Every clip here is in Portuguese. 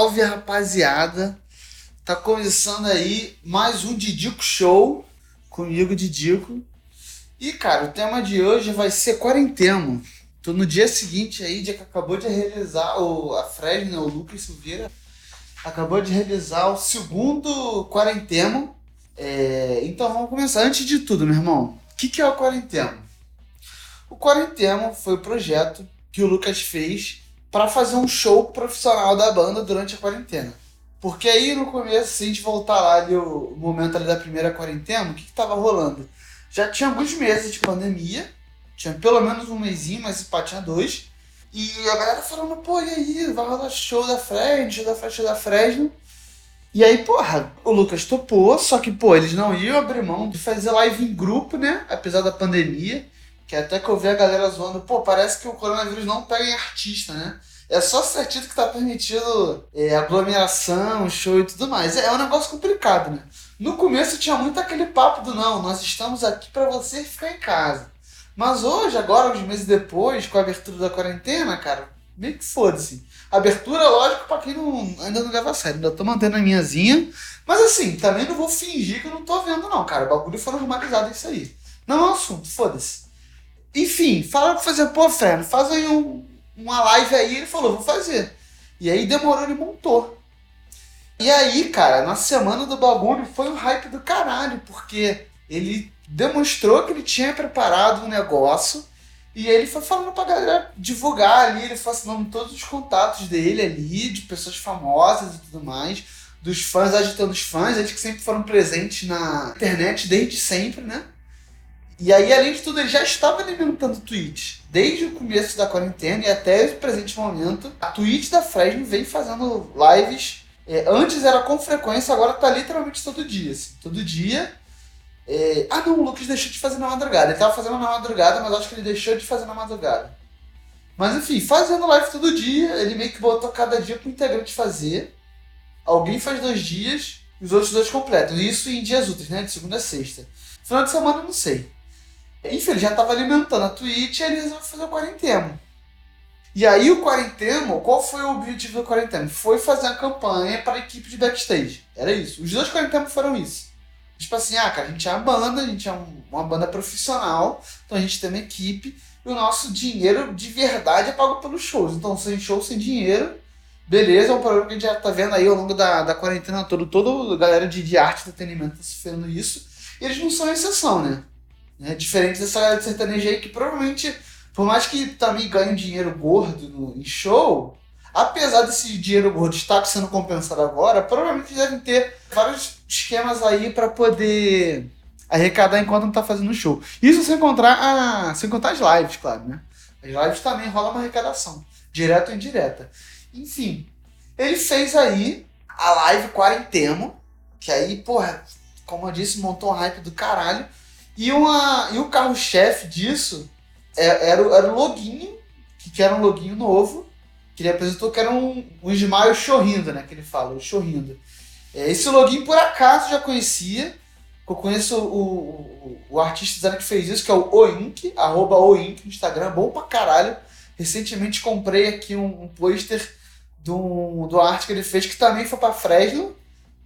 salve, rapaziada! Tá começando aí mais um Didico Show comigo, Didico. E, cara, o tema de hoje vai ser quarentena. Tô no dia seguinte aí, dia que acabou de realizar o, a Fred, né, o Lucas Silveira, acabou de realizar o segundo quarentena. É, então vamos começar. Antes de tudo, meu irmão, o que, que é o quarentena? O quarentena foi o projeto que o Lucas fez para fazer um show profissional da banda durante a quarentena. Porque aí no começo, se a gente voltar lá ali o momento ali da primeira quarentena, o que, que tava rolando? Já tinha alguns meses de pandemia, tinha pelo menos um mêsinho, mas pá, tinha dois. E a galera falando, pô, e aí, vai rolar show da Fresno, show da Fresno, show da Fresno. E aí, porra, o Lucas topou, só que, pô, eles não iam abrir mão de fazer live em grupo, né? Apesar da pandemia. Que até que eu vi a galera zoando, pô, parece que o coronavírus não pega em artista, né? É só certinho que tá permitido é, aglomeração, show e tudo mais. É, é um negócio complicado, né? No começo tinha muito aquele papo do não, nós estamos aqui para você ficar em casa. Mas hoje, agora, uns meses depois, com a abertura da quarentena, cara, meio que foda-se. Abertura, lógico, pra quem não, ainda não leva a sério. Ainda tô mantendo a minhazinha. Mas assim, também não vou fingir que eu não tô vendo, não, cara. O bagulho foi normalizado isso aí. Não é um assunto, foda-se. Enfim, falaram pra fazer, pô, Fran, faz aí um, uma live aí. Ele falou, vou fazer. E aí demorou, ele montou. E aí, cara, na semana do bagulho foi um hype do caralho, porque ele demonstrou que ele tinha preparado um negócio e ele foi falando pra galera divulgar ali, ele foi assinando todos os contatos dele ali, de pessoas famosas e tudo mais, dos fãs agitando os fãs, eles que sempre foram presentes na internet desde sempre, né? E aí, além de tudo, ele já estava alimentando tweets. Desde o começo da quarentena e até o presente momento, a Twitch da Fresno vem fazendo lives. É, antes era com frequência, agora tá literalmente todo dia. Assim, todo dia. É... Ah, não, o Lucas deixou de fazer na madrugada. Ele tava fazendo na madrugada, mas acho que ele deixou de fazer na madrugada. Mas enfim, fazendo live todo dia, ele meio que botou cada dia pro integrante fazer. Alguém faz dois dias e os outros dois completam. Isso em dias úteis, né? De segunda a sexta. Final de semana, não sei. Enfim, ele já estava alimentando a Twitch e ele resolveu fazer o quarentena. E aí o quarentena, qual foi o objetivo do quarentena? Foi fazer a campanha para a equipe de backstage. Era isso. Os dois quarentenas foram isso. Tipo assim, ah, cara, a gente é uma banda, a gente é um, uma banda profissional, então a gente tem uma equipe e o nosso dinheiro de verdade é pago pelos shows. Então, sem show, sem dinheiro, beleza, é um problema que a gente já tá vendo aí ao longo da, da quarentena toda, toda a galera de, de arte e entretenimento tá sofrendo isso. E eles não são exceção, né? Né? Diferente dessa galera de sertanejo aí que provavelmente, por mais que também ganhe dinheiro gordo no, em show, apesar desse dinheiro gordo estar sendo compensado agora, provavelmente devem ter vários esquemas aí para poder arrecadar enquanto não tá fazendo show. Isso sem contar, a, sem contar as lives, claro, né? As lives também rola uma arrecadação, direta ou indireta. Enfim, ele fez aí a live Quarentemo, que aí, porra, como eu disse, montou um hype do caralho. E, uma, e o carro-chefe disso é, era, era o loginho, que era um loginho novo, que ele apresentou que era um, um Ismael Chorrindo, né? Que ele fala, o Chorrindo. É, esse login, por acaso, já conhecia. Eu conheço o, o, o artista que fez isso, que é o Oink, arroba Oink no Instagram, bom pra caralho. Recentemente comprei aqui um, um pôster do, do arte que ele fez, que também foi pra Fresno.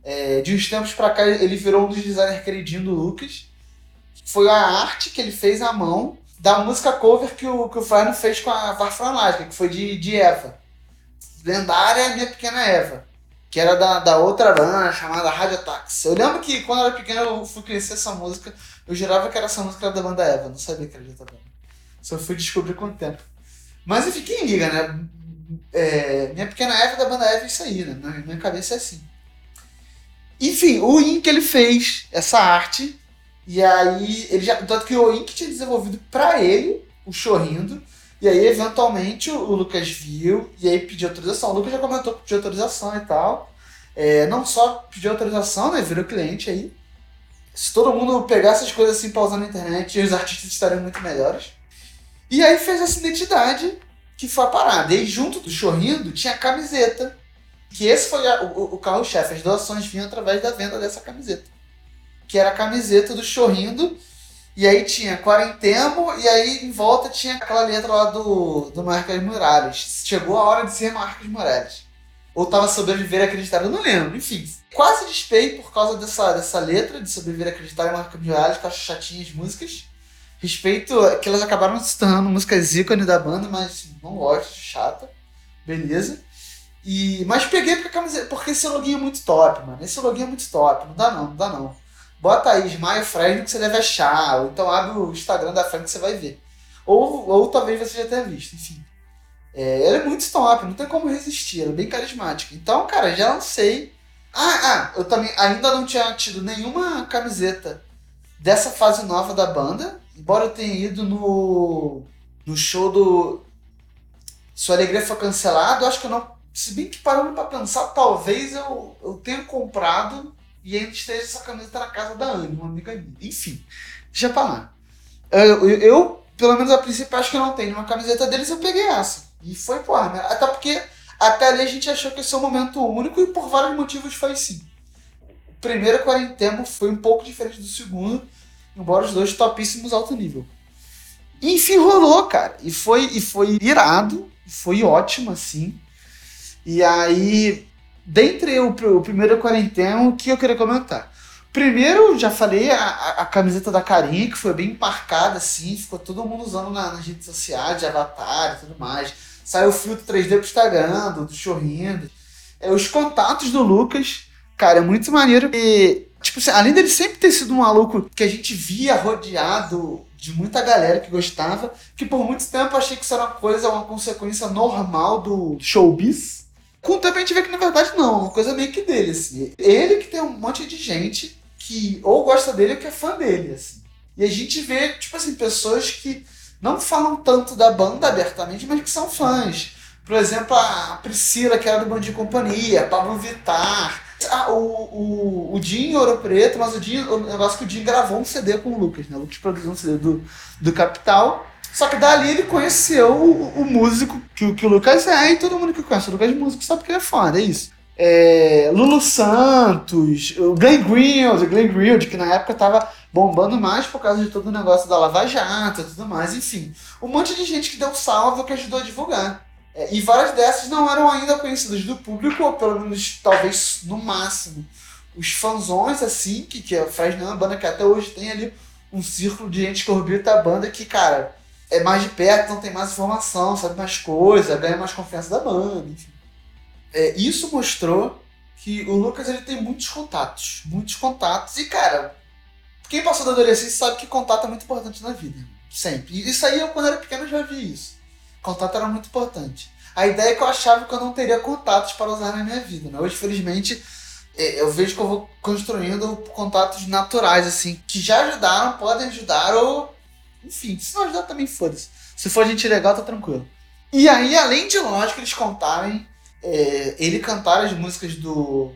É, de uns tempos pra cá, ele virou um dos designers queridinhos do Lucas foi a arte que ele fez à mão da música cover que o, que o Fresno fez com a Varfran que foi de, de Eva. Lendária Minha Pequena Eva. Que era da, da outra banda chamada Rádio Taxi. Eu lembro que quando eu era pequeno eu fui conhecer essa música. Eu jurava que era essa música da banda Eva. Não sabia que era de outra banda. Só fui descobrir com o tempo. Mas enfim, quem liga, né? É, minha Pequena Eva da banda Eva é isso aí, né? Na minha cabeça é assim. Enfim, o In que ele fez essa arte e aí, ele já. Tanto que o Ink tinha desenvolvido para ele o Chorrindo. E aí, eventualmente, o, Lucas viu e aí pediu autorização. O Lucas já comentou que pediu autorização e tal. É, não só pediu autorização, né? Virou cliente aí. Se todo mundo pegar essas coisas assim pra usar na internet, os artistas estariam muito melhores. E aí fez essa identidade que foi a parada. E junto do Chorrindo tinha a camiseta. Que esse foi a, o, o carro-chefe. As doações vinham através da venda dessa camiseta que era a camiseta do Chorrindo. E aí tinha Quarentemo, e aí em volta tinha aquela letra lá do, do Marcos Morales. Chegou a hora de ser Marcos Morales. ou tava Sobreviver e Acreditar, eu não lembro, enfim. Quase despei por causa dessa, dessa letra de Sobreviver Acreditar e Marca Milhares, que eu acho chatinha as músicas. Respeito que elas acabaram se tornando músicas ícone da banda, mas não gosto, chata. Beleza. E, mas peguei porque, camiseta, porque esse login é muito top, mano. Esse login é muito top. Não dá não, não dá não. Bota aí Ismael Fresno que você deve achar. Ou então abre o Instagram da Fresno que você vai ver. Ou, ou talvez você já tenha visto, enfim. É, ela é muito top, não tem como resistir, ela é bem carismática. Então, cara, já lancei. Ah, ah, eu também ainda não tinha tido nenhuma camiseta dessa fase nova da banda, embora eu tenha ido no, no show do Sua Alegria Foi Cancelado, acho que eu não. Se bem que parando pra pensar, talvez eu, eu tenha comprado e ainda esteja essa camiseta na casa da Anne, uma amiga minha. Enfim, deixa pra lá. Eu, eu, eu, pelo menos a princípio, acho que não tenho uma camiseta deles, eu peguei essa. E foi porra, né? Até porque até ali a gente achou que esse é um momento único e por vários motivos foi sim. O primeiro quarentemo foi um pouco diferente do segundo, embora os dois topíssimos alto nível. E enfim, rolou, cara. E foi, e foi irado, foi ótimo, assim. E aí, dentre o, o primeiro quarentena, o que eu queria comentar? Primeiro, já falei, a, a, camiseta da Carinha, que foi bem marcada, assim, ficou todo mundo usando na, nas redes sociais, de avatar e tudo mais. Saiu o filtro 3D pro Instagram, do, do Chorrindo. É, os contatos do Lucas, cara, é muito maneiro. E, tipo assim, além dele sempre ter sido um maluco que a gente via rodeado de muita galera que gostava, que por muito tempo achei que isso era uma coisa, uma consequência normal do showbiz. Com o tempo a gente vê que na verdade não, uma coisa meio que dele, assim. Ele que tem um monte de gente que ou gosta dele ou que é fã dele, assim. E a gente vê, tipo assim, pessoas que não falam tanto da banda abertamente, mas que são fãs. Por exemplo, a Priscila, que era do Band de Companhia, Pablo Vittar, ah, o, o, o Jim Ouro Preto, mas o, Jim, o negócio que o Jim gravou um CD com o Lucas, né? O Lucas produziu um CD do, do Capital. Só que dali ele conheceu o, o músico que, que o Lucas é, e todo mundo que conhece o Lucas é músico sabe que ele é foda, é isso. É, Lulu Santos, o Glenn Greenwald, Glenn Greenwald, que na época tava bombando mais por causa de todo o negócio da Lava Jato e tudo mais, enfim. Um monte de gente que deu salve que ajudou a divulgar. É, e várias dessas não eram ainda conhecidas do público, ou pelo menos, talvez, no máximo, os fanzões, assim, que, que a Fresno é uma banda que até hoje tem ali um círculo de gente que orbita a banda que, cara, é mais de perto, não tem mais informação, sabe mais coisa, ganha mais confiança da banda, enfim. É, isso mostrou que o Lucas ele tem muitos contatos, muitos contatos, e, cara, quem passou da adolescência sabe que contato é muito importante na vida. Sempre. E isso aí, eu, quando era pequeno, já vi isso. Contato era muito importante. A ideia é que eu achava que eu não teria contatos para usar na minha vida. Né? Hoje, felizmente, é, eu vejo que eu vou construindo contatos naturais, assim, que já ajudaram, podem ajudar, ou. Enfim, se não ajudar também, foda-se. Se for gente legal, tá tranquilo. E aí, além de lógico, eles contarem, é, ele cantar as músicas do,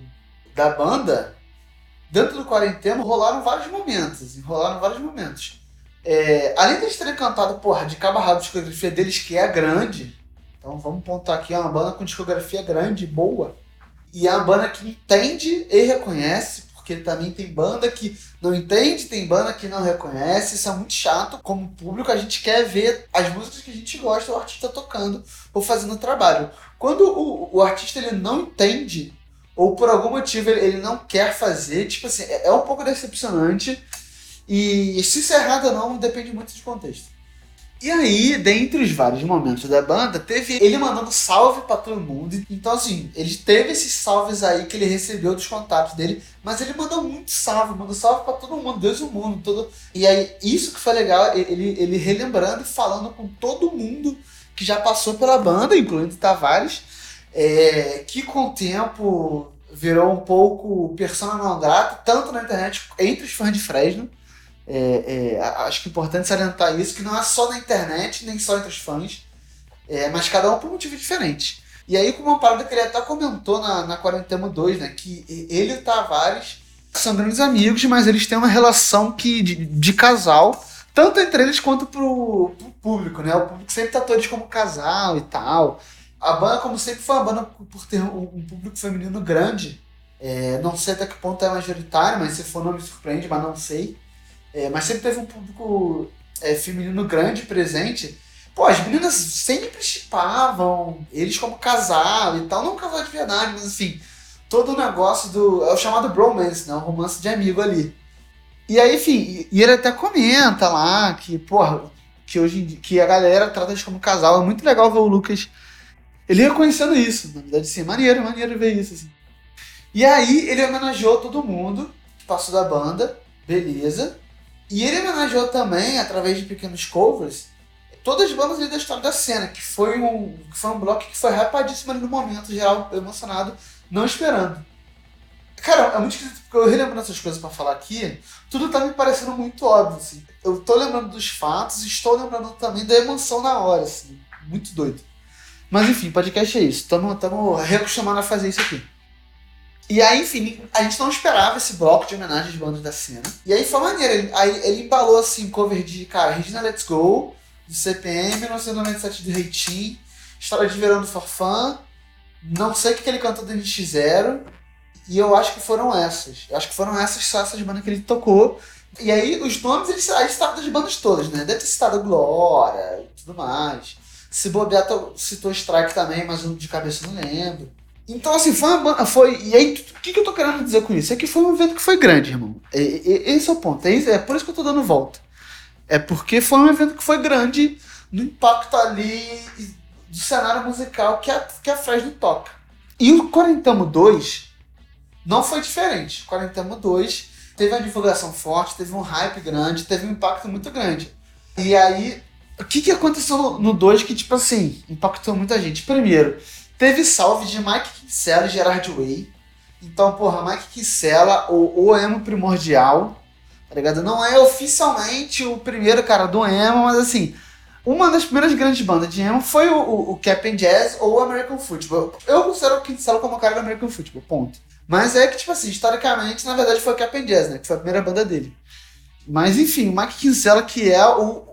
da banda, dentro do quarentena rolaram vários momentos. Rolaram vários momentos. É, além deles terem cantado, porra, de cabo a discografia deles, que é grande. Então vamos pontar aqui, é uma banda com discografia grande, boa. E é uma banda que entende e reconhece, porque também tem banda que não entende, tem banda que não reconhece. Isso é muito chato. Como público, a gente quer ver as músicas que a gente gosta, o artista tocando ou fazendo trabalho. Quando o, o artista ele não entende ou por algum motivo ele, ele não quer fazer, tipo assim, é, é um pouco decepcionante. E se isso é errado ou não, depende muito de contexto. E aí, dentre os vários momentos da banda, teve ele mandando salve para todo mundo. Então, assim, ele teve esses salves aí que ele recebeu dos contatos dele, mas ele mandou muito salve, mandou salve para todo mundo, Deus e o mundo. Todo... E aí, isso que foi legal, ele, ele relembrando e falando com todo mundo que já passou pela banda, incluindo Tavares é, que com o tempo virou um pouco persona não grata, tanto na internet entre os fãs de Fresno. É, é, acho que é importante salientar isso, que não é só na internet, nem só entre os fãs, é, mas cada um por um motivo diferente. E aí, com uma parada que ele até comentou na, na Quarentena 2, né, que ele e o Tavares são grandes amigos, mas eles têm uma relação que, de, de casal, tanto entre eles quanto pro, pro público, né? O público sempre tratou eles como casal e tal. A banda, como sempre, foi uma banda por ter um, público feminino grande. É, não sei até que ponto é majoritário, mas se for não me surpreende, mas não sei. É, mas sempre teve um público é, feminino grande presente. Pô, as meninas sempre chipavam eles como casal e tal. Não um casal de verdade, mas assim, todo o negócio do. É o chamado bromance, né? O romance de amigo ali. E aí, enfim, e ele até comenta lá que, porra, que hoje dia, que a galera trata eles como casal. É muito legal ver o Lucas. Ele reconhecendo isso, na verdade, assim, maneiro, maneiro ver isso, assim. E aí ele homenageou todo mundo que passou da banda, beleza. E ele homenageou também, através de pequenos covers, todas as bandas da história da cena, que foi um, que foi um bloco que foi rapadíssimo ali no momento, geral emocionado, não esperando. Cara, é muito esquisito, porque eu relembrando essas coisas para falar aqui, tudo tá me parecendo muito óbvio, assim. Eu tô lembrando dos fatos e estou lembrando também da emoção na hora, assim. Muito doido. Mas enfim, podcast é isso. Estamos reacostumando a fazer isso aqui. E aí, enfim, a gente não esperava esse bloco de homenagem de bandas da cena. E aí foi maneiro. Ele, aí ele embalou assim, cover de, cara, Regina Let's Go, do CPM, 1997 do Reitinho, História de Verão do Forfã, não sei o que ele cantou do NX0, e eu acho que foram essas. Eu acho que foram essas só essas bandas que ele tocou. E aí os nomes ele aí citaram das bandas todas, né? Deve ter citado Glória e tudo mais. Se bobear, citou Strike também, mas de cabeça não lembro. Então, assim, foi uma. Foi, e aí, o que, que eu tô querendo dizer com isso? É que foi um evento que foi grande, irmão. Esse é o ponto. É, é por isso que eu tô dando volta. É porque foi um evento que foi grande no impacto ali do cenário musical que a, que a Fresno toca. E o Quarentamo 2 não foi diferente. O Quarentamo 2 teve uma divulgação forte, teve um hype grande, teve um impacto muito grande. E aí, o que, que aconteceu no 2 que, tipo assim, impactou muita gente? Primeiro, teve salve de Mike Kinsella e Gerard Way. Então, porra, Mike Kinsella, o, o emo primordial, tá ligado? Não é oficialmente o primeiro cara do emo, mas assim, uma das primeiras grandes bandas de emo foi o, o, o Captain Jazz ou o American Football. Eu considero o Kinsella como o cara do American Football, ponto. Mas é que, tipo assim, historicamente, na verdade foi o Captain Jazz, né? Que foi a primeira banda dele. Mas enfim, o Mike Kinsella, que é o.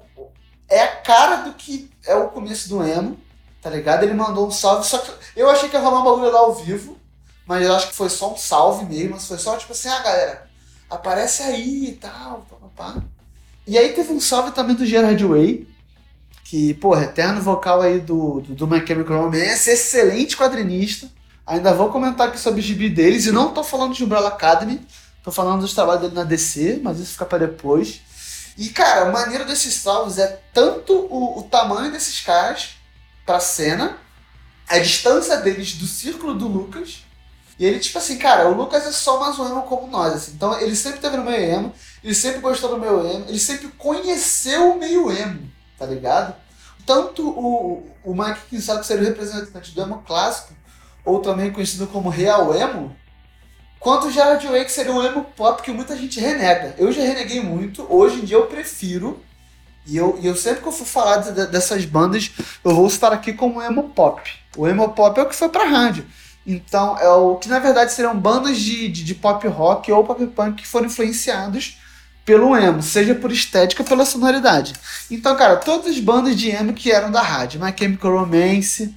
É a cara do que é o começo do emo, tá ligado? Ele mandou um salve, só que eu achei que ia rolar um bagulho lá ao vivo, mas eu acho que foi só um salve mesmo, foi só tipo assim, ah galera, aparece aí e tal, pá. E aí teve um salve também do Gerard Way, que, porra, eterno vocal aí do, do, do My Chemical Romance, excelente quadrinista. Ainda vou comentar aqui sobre o gibi deles, e não tô falando de Umbrella Academy, tô falando dos trabalhos dele na DC, mas isso fica para depois. E, cara, a maneira desses salves é tanto o, o tamanho desses caras pra cena, a distância deles do círculo do Lucas, e ele, tipo assim, cara, o Lucas é só mais um emo como nós, assim. Então ele sempre teve no meio emo, ele sempre gostou do meio emo, ele sempre conheceu o meio emo, tá ligado? Tanto o, o Mike que seria o representante do emo clássico, ou também conhecido como real emo, quanto o Gerard Way, que seria o emo pop que muita gente renega. Eu já reneguei muito, hoje em dia eu prefiro, e eu, e eu sempre que eu for falar de, dessas bandas, eu vou estar aqui como emo pop. O emo pop é o que foi pra rádio. Então, é o que na verdade seriam bandas de, de, de, pop rock ou pop punk que foram influenciados pelo emo, seja por estética ou pela sonoridade. Então, cara, todas as bandas de emo que eram da rádio, My Chemical Romance,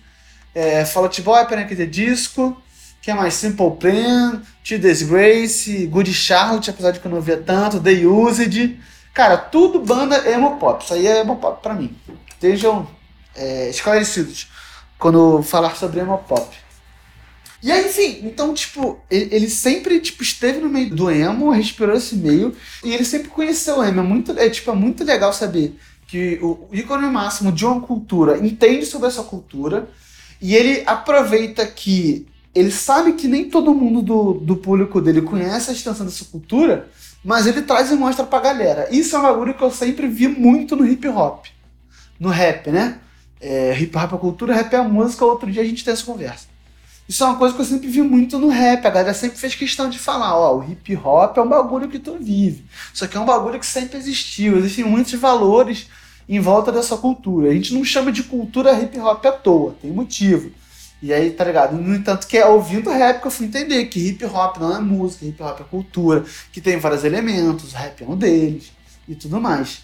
é, Fall Out Boy, Panic! The Disco, que é mais Simple Plan, To Disgrace, Good Charlotte, apesar de que eu não via tanto, The Used, cara, tudo banda emo pop, isso aí é emo pop pra mim. Estejam é, esclarecidos quando falar sobre emo pop. E aí, enfim, então, tipo, ele, sempre, tipo, esteve no meio do emo, respirou esse meio, e ele sempre conheceu o emo. É, muito, é, tipo, é muito legal saber que o ícone máximo de uma cultura entende sobre essa cultura, e ele aproveita que ele sabe que nem todo mundo do, do público dele conhece a extensão dessa cultura, mas ele traz e mostra pra galera. Isso é um bagulho que eu sempre vi muito no hip hop. No rap, né? É, hip hop é cultura, rap é música, outro dia a gente tem essa conversa. Isso é uma coisa que eu sempre vi muito no rap. A galera sempre fez questão de falar, ó, o hip hop é um bagulho que tu vive. Isso aqui é um bagulho que sempre existiu. Existem muitos valores em volta dessa cultura. A gente não chama de cultura hip hop à toa, tem motivo. E aí, tá ligado? No entanto, que é ouvindo rap que eu fui entender que hip hop não é música, hip hop é cultura, que tem vários elementos, o rap é um deles e tudo mais.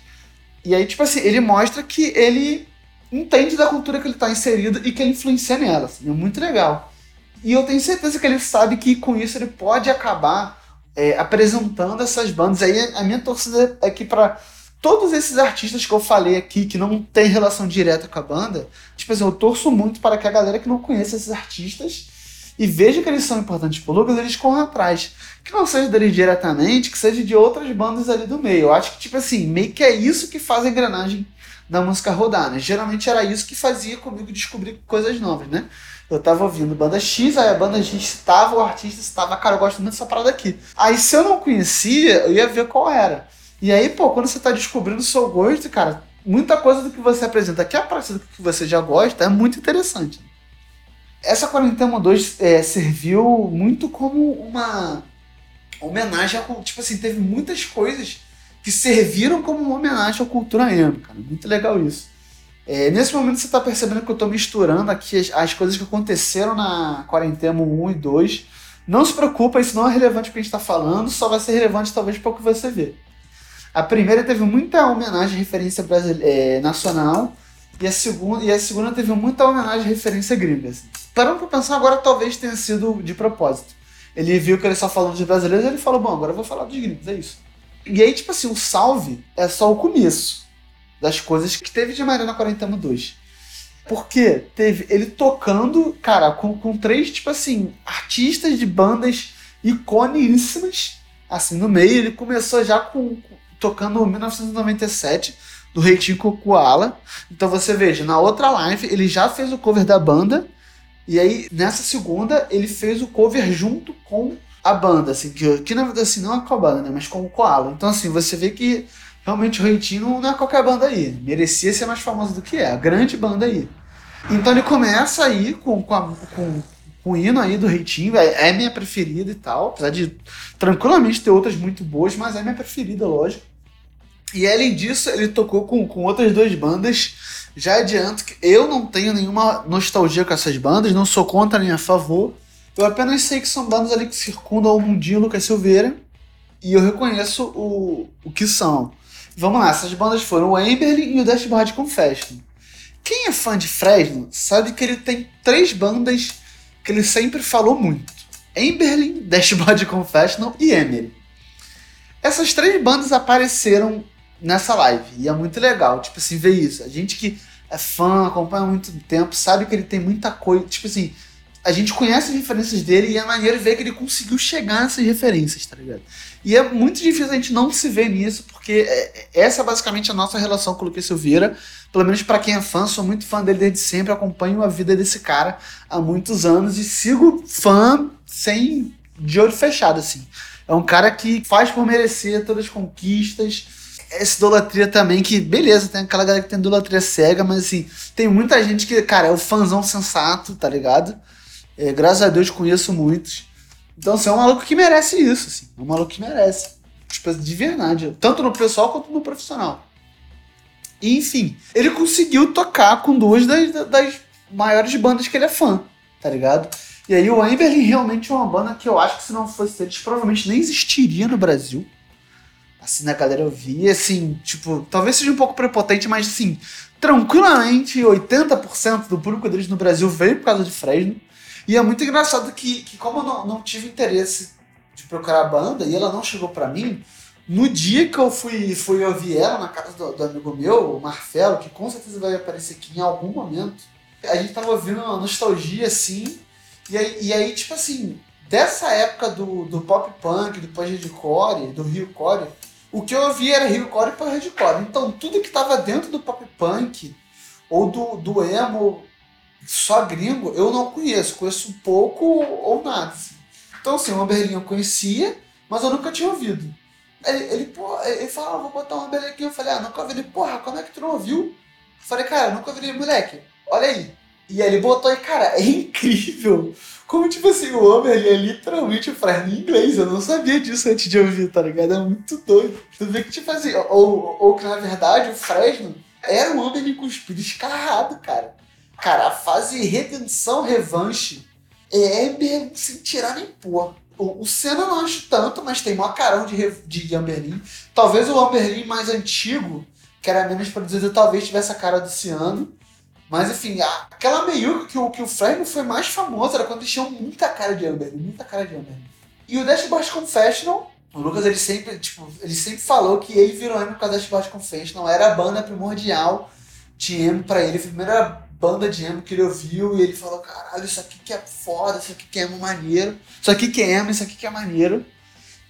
E aí, tipo assim, ele mostra que ele entende da cultura que ele tá inserido e que ele influencia nela. Assim, é muito legal. E eu tenho certeza que ele sabe que com isso ele pode acabar é, apresentando essas bandas. Aí a minha torcida é que para todos esses artistas que eu falei aqui, que não tem relação direta com a banda, tipo assim, eu torço muito para que a galera que não conhece esses artistas e veja que eles são importantes pro Lucas, eles corram atrás. Que não seja deles diretamente, que seja de outras bandas ali do meio. Eu acho que, tipo assim, meio que é isso que faz a engrenagem da música rodar, né? Geralmente era isso que fazia comigo descobrir coisas novas, né? Eu tava ouvindo banda X, aí a banda X citava, o artista citava, cara, eu gosto muito dessa parada aqui. Aí se eu não conhecia, eu ia ver qual era. E aí, pô, quando você tá descobrindo o seu gosto, cara, muita coisa do que você apresenta que é parecido com o que você já gosta é muito interessante. Essa Quarentena 2 é, serviu muito como uma homenagem. Tipo assim, teve muitas coisas que serviram como uma homenagem à cultura emo, cara. Muito legal isso. É, nesse momento você está percebendo que eu estou misturando aqui as, as, coisas que aconteceram na Quarentena 1 e 2. Não se preocupa, isso não é relevante para o que a gente está falando, só vai ser relevante talvez para o que você vê. A primeira teve muita homenagem à referência é, nacional e a, segunda, e a segunda teve muita homenagem à referência gringa. Assim. Parando para pensar agora, talvez tenha sido de propósito. Ele viu que ele só falou de brasileiros e ele falou: Bom, agora eu vou falar dos gringos, é isso. E aí, tipo assim, o salve é só o começo das coisas que teve de Mariana Quarentena 2. Porque teve ele tocando, cara, com, com três, tipo assim, artistas de bandas iconíssimas, assim, no meio. Ele começou já com, tocando 1997, do Reitinho Koala. Então você veja, na outra live ele já fez o cover da banda, e aí nessa segunda ele fez o cover junto com a banda, assim, que, que na verdade assim, não é com a banda, né, mas com o Koala. Então assim, você vê que realmente o Reitinho não é qualquer banda aí. Merecia ser mais famoso do que é. A grande banda aí. Então ele começa aí com, com, a, com, o hino aí do Reitinho. É, é, minha preferida e tal. Apesar de tranquilamente ter outras muito boas, mas é minha preferida, lógico. E além disso, ele tocou com, com outras duas bandas. Já adianto que eu não tenho nenhuma nostalgia com essas bandas, não sou contra nem a favor. Eu apenas sei que são bandas ali que circundam o mundinho Lucas Silveira. E eu reconheço o, o que são. Vamos lá, essas bandas foram o Emberlin e o Dashboard Confession. Quem é fã de Fresno sabe que ele tem três bandas que ele sempre falou muito: Emberlin, Dashboard Confessional e Emery. Essas três bandas apareceram nessa live e é muito legal, tipo assim, ver isso. A gente que é fã, acompanha há muito tempo, sabe que ele tem muita coisa, tipo assim, a gente conhece as referências dele e é maneiro ver que ele conseguiu chegar nessas referências, tá ligado? E é muito difícil a gente não se ver nisso, porque é, essa é basicamente a nossa relação com o Lucas Silveira. Pelo menos para quem é fã, sou muito fã dele desde sempre, acompanho a vida desse cara há muitos anos e sigo fã sem de olho fechado, assim. É um cara que faz por merecer todas as conquistas. Essa idolatria também, que beleza, tem aquela galera que tem idolatria cega, mas assim, tem muita gente que, cara, é o fãzão sensato, tá ligado? É, graças a Deus conheço muitos. Então, assim, é um maluco que merece isso, assim. É um maluco que merece. Tipo, de verdade. Tanto no pessoal quanto no profissional. E, enfim, ele conseguiu tocar com duas das, das maiores bandas que ele é fã, tá ligado? E aí o Emberlin realmente é uma banda que eu acho que se não fosse eles, provavelmente nem existiria no Brasil. Assim, a galera ouvia, assim, tipo, talvez seja um pouco prepotente, mas assim, tranquilamente 80% do público deles no Brasil veio por causa de Fresno. E é muito engraçado que, que como eu não, não tive interesse de procurar a banda e ela não chegou para mim, no dia que eu fui, fui ouvir ela na casa do, do, amigo meu, o Marcelo, que com certeza vai aparecer aqui em algum momento, a gente tava ouvindo uma nostalgia assim, e aí, e aí tipo assim, dessa época do, do pop punk, do pós-hardcore, do Rio Core, o que eu ouvia era Rio Core e pós-hardcore. Então tudo que tava dentro do pop punk ou do, do emo só gringo eu não conheço, conheço pouco ou nada. Assim. Então, assim, o Amberlinho eu conhecia, mas eu nunca tinha ouvido. Ele, ele, pô, ele ah, vou botar um Amberlinho aqui. Eu falei, ah, nunca ouvi. Ele, porra, como é que tu não ouviu? Eu falei, cara, nunca ouvi, moleque, olha aí. E aí ele botou e, cara, é incrível. Como, tipo assim, o Amberlin é literalmente o Fresno em inglês. Eu não sabia disso antes de ouvir, tá ligado? É muito doido. Tu vê que, tipo assim, ou, ou que na verdade o Fresno era um Amberlin com os pires escarrado, cara. Cara, a fase redenção, revanche é Ember sem tirar nem pôr. O, o Senna não acho tanto, mas tem maior carão de, de Amberlin. Talvez o Amberlin mais antigo, que era menos produzido, talvez tivesse a cara do Ciano. Mas enfim, a, aquela meiuca que o, que o Fresno foi mais famoso era quando tinham muita cara de Amberlin, muita cara de Amberlin. E o Dashboard Confessional O Lucas, ele sempre, tipo, ele sempre falou que ele virou emo por causa da Dashboard Confessional. Era a banda primordial de emo pra ele. A primeira banda de emo que ele ouviu e ele falou, caralho, isso aqui que é foda, isso aqui que é emo maneiro. Isso aqui que é emo, isso aqui que é maneiro.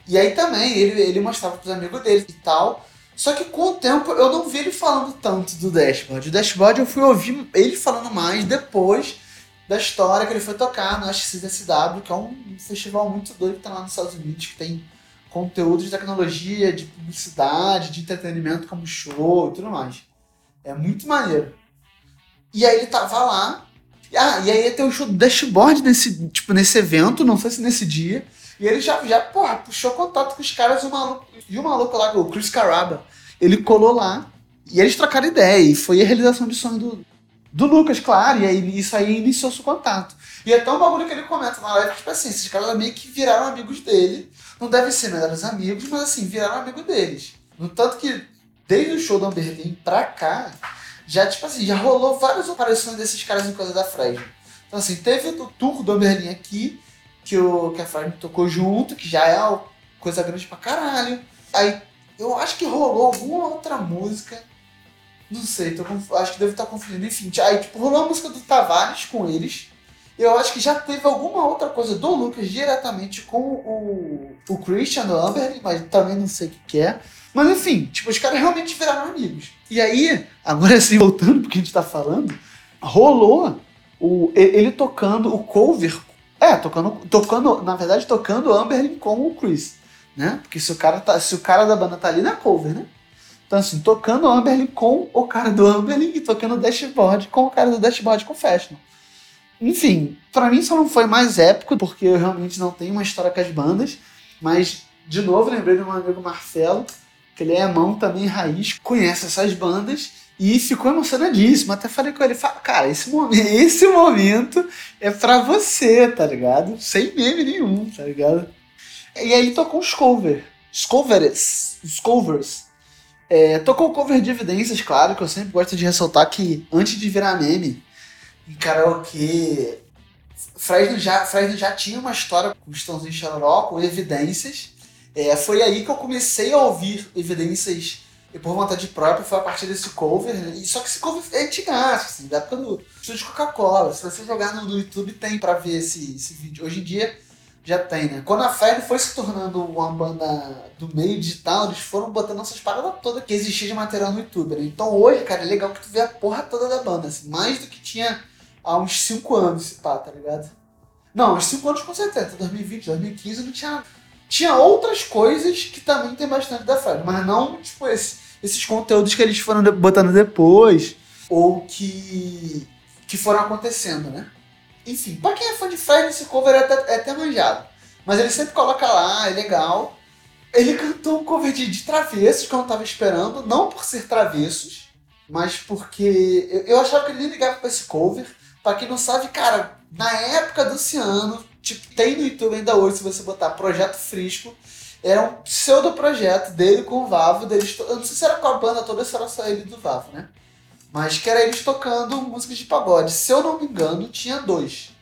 E aí também, ele, ele mostrava pros amigos dele e tal. Só que com o tempo eu não vi ele falando tanto do Dashboard. O Dashboard eu fui ouvir ele falando mais depois da história que ele foi tocar no SXSW, que é um festival muito doido que tá lá nos Estados Unidos, que tem conteúdo de tecnologia, de publicidade, de entretenimento como show e tudo mais. É muito maneiro. E aí ele tava lá. Ah, e aí ia ter o show do Dashboard nesse, tipo, nesse evento, não sei se nesse dia. E ele já, já porra, puxou contato com os caras e o maluco, e o maluco lá, o Chris Caraba, ele colou lá e eles trocaram ideia. E foi a realização de sonho do, do Lucas, claro. E aí isso aí iniciou seu contato. E é tão bagulho que ele comenta na live, tipo assim, esses caras meio que viraram amigos dele. Não devem ser melhores amigos, mas assim, viraram amigos deles. No tanto que, desde o show do Amberlin pra cá, já, tipo assim, já rolou várias aparições desses caras em coisa da Fresno. Então, assim, teve o tour do Amberlin aqui, que, o, que a Fresno tocou junto, que já é coisa grande pra caralho. Aí, eu acho que rolou alguma outra música, não sei, tô, acho que devo estar confundindo. Enfim, aí, tipo, rolou a música do Tavares com eles. Eu acho que já teve alguma outra coisa do Lucas diretamente com o, o Christian do mas também não sei o que, que é. Mas enfim, tipo, os caras realmente viraram amigos. E aí, agora assim, voltando pro que a gente tá falando, rolou o, ele tocando o cover. É, tocando, tocando, na verdade, tocando Amberlin com o Chris, né? Porque se o cara, tá, se o cara da banda tá ali, não é cover, né? Então, assim, tocando Amberlin com o cara do Amberlin e tocando Dashboard com o cara do Dashboard Confessional. Enfim, para mim só não foi mais épico, porque eu realmente não tenho uma história com as bandas, mas, de novo, lembrei do meu amigo Marcelo, que ele é mão também raiz, conhece essas bandas e ficou emocionadíssimo. Até falei com ele, fala, cara, esse momento, esse momento é pra você, tá ligado? Sem meme nenhum, tá ligado? E aí tocou os covers. Os covers. Os covers. É, tocou o cover de evidências, claro, que eu sempre gosto de ressaltar que antes de virar meme, em karaokê, Fresno já, Fresno já tinha uma história com Estãozinho Chororó, com evidências, é, foi aí que eu comecei a ouvir evidências e por vontade própria foi a partir desse cover. Né? Só que esse cover é antigaço, assim, da época do estúdio Coca-Cola. Se você jogar no YouTube, tem pra ver esse, esse vídeo. Hoje em dia já tem, né? Quando a Fire foi se tornando uma banda do meio digital, eles foram botando essas paradas todas que existia de material no YouTube, né? Então hoje, cara, é legal que tu vê a porra toda da banda, assim, mais do que tinha há uns 5 anos, pá, tá ligado? Não, uns 5 anos com certeza, 2020, 2015 não tinha tinha outras coisas que também tem bastante da Fred, mas não, tipo, esse, esses conteúdos que eles foram botando depois, ou que, que foram acontecendo, né? Enfim, pra quem é fã de Fred, esse cover é até, é até manjado. Mas ele sempre coloca lá, é legal. Ele cantou um cover de, de travessos que eu não tava esperando, não por ser travessos, mas porque eu, eu achava que ele nem ligava pra esse cover. Pra quem não sabe, cara, na época do Ciano, Tipo, tem no YouTube ainda hoje, se você botar Projeto Frisco. Era um pseudo-projeto dele com o Vavo. Deles eu não sei se era com a banda toda ou se era só ele do Vavo, né? Mas que era eles tocando músicas de pagode. Se eu não me engano, tinha dois.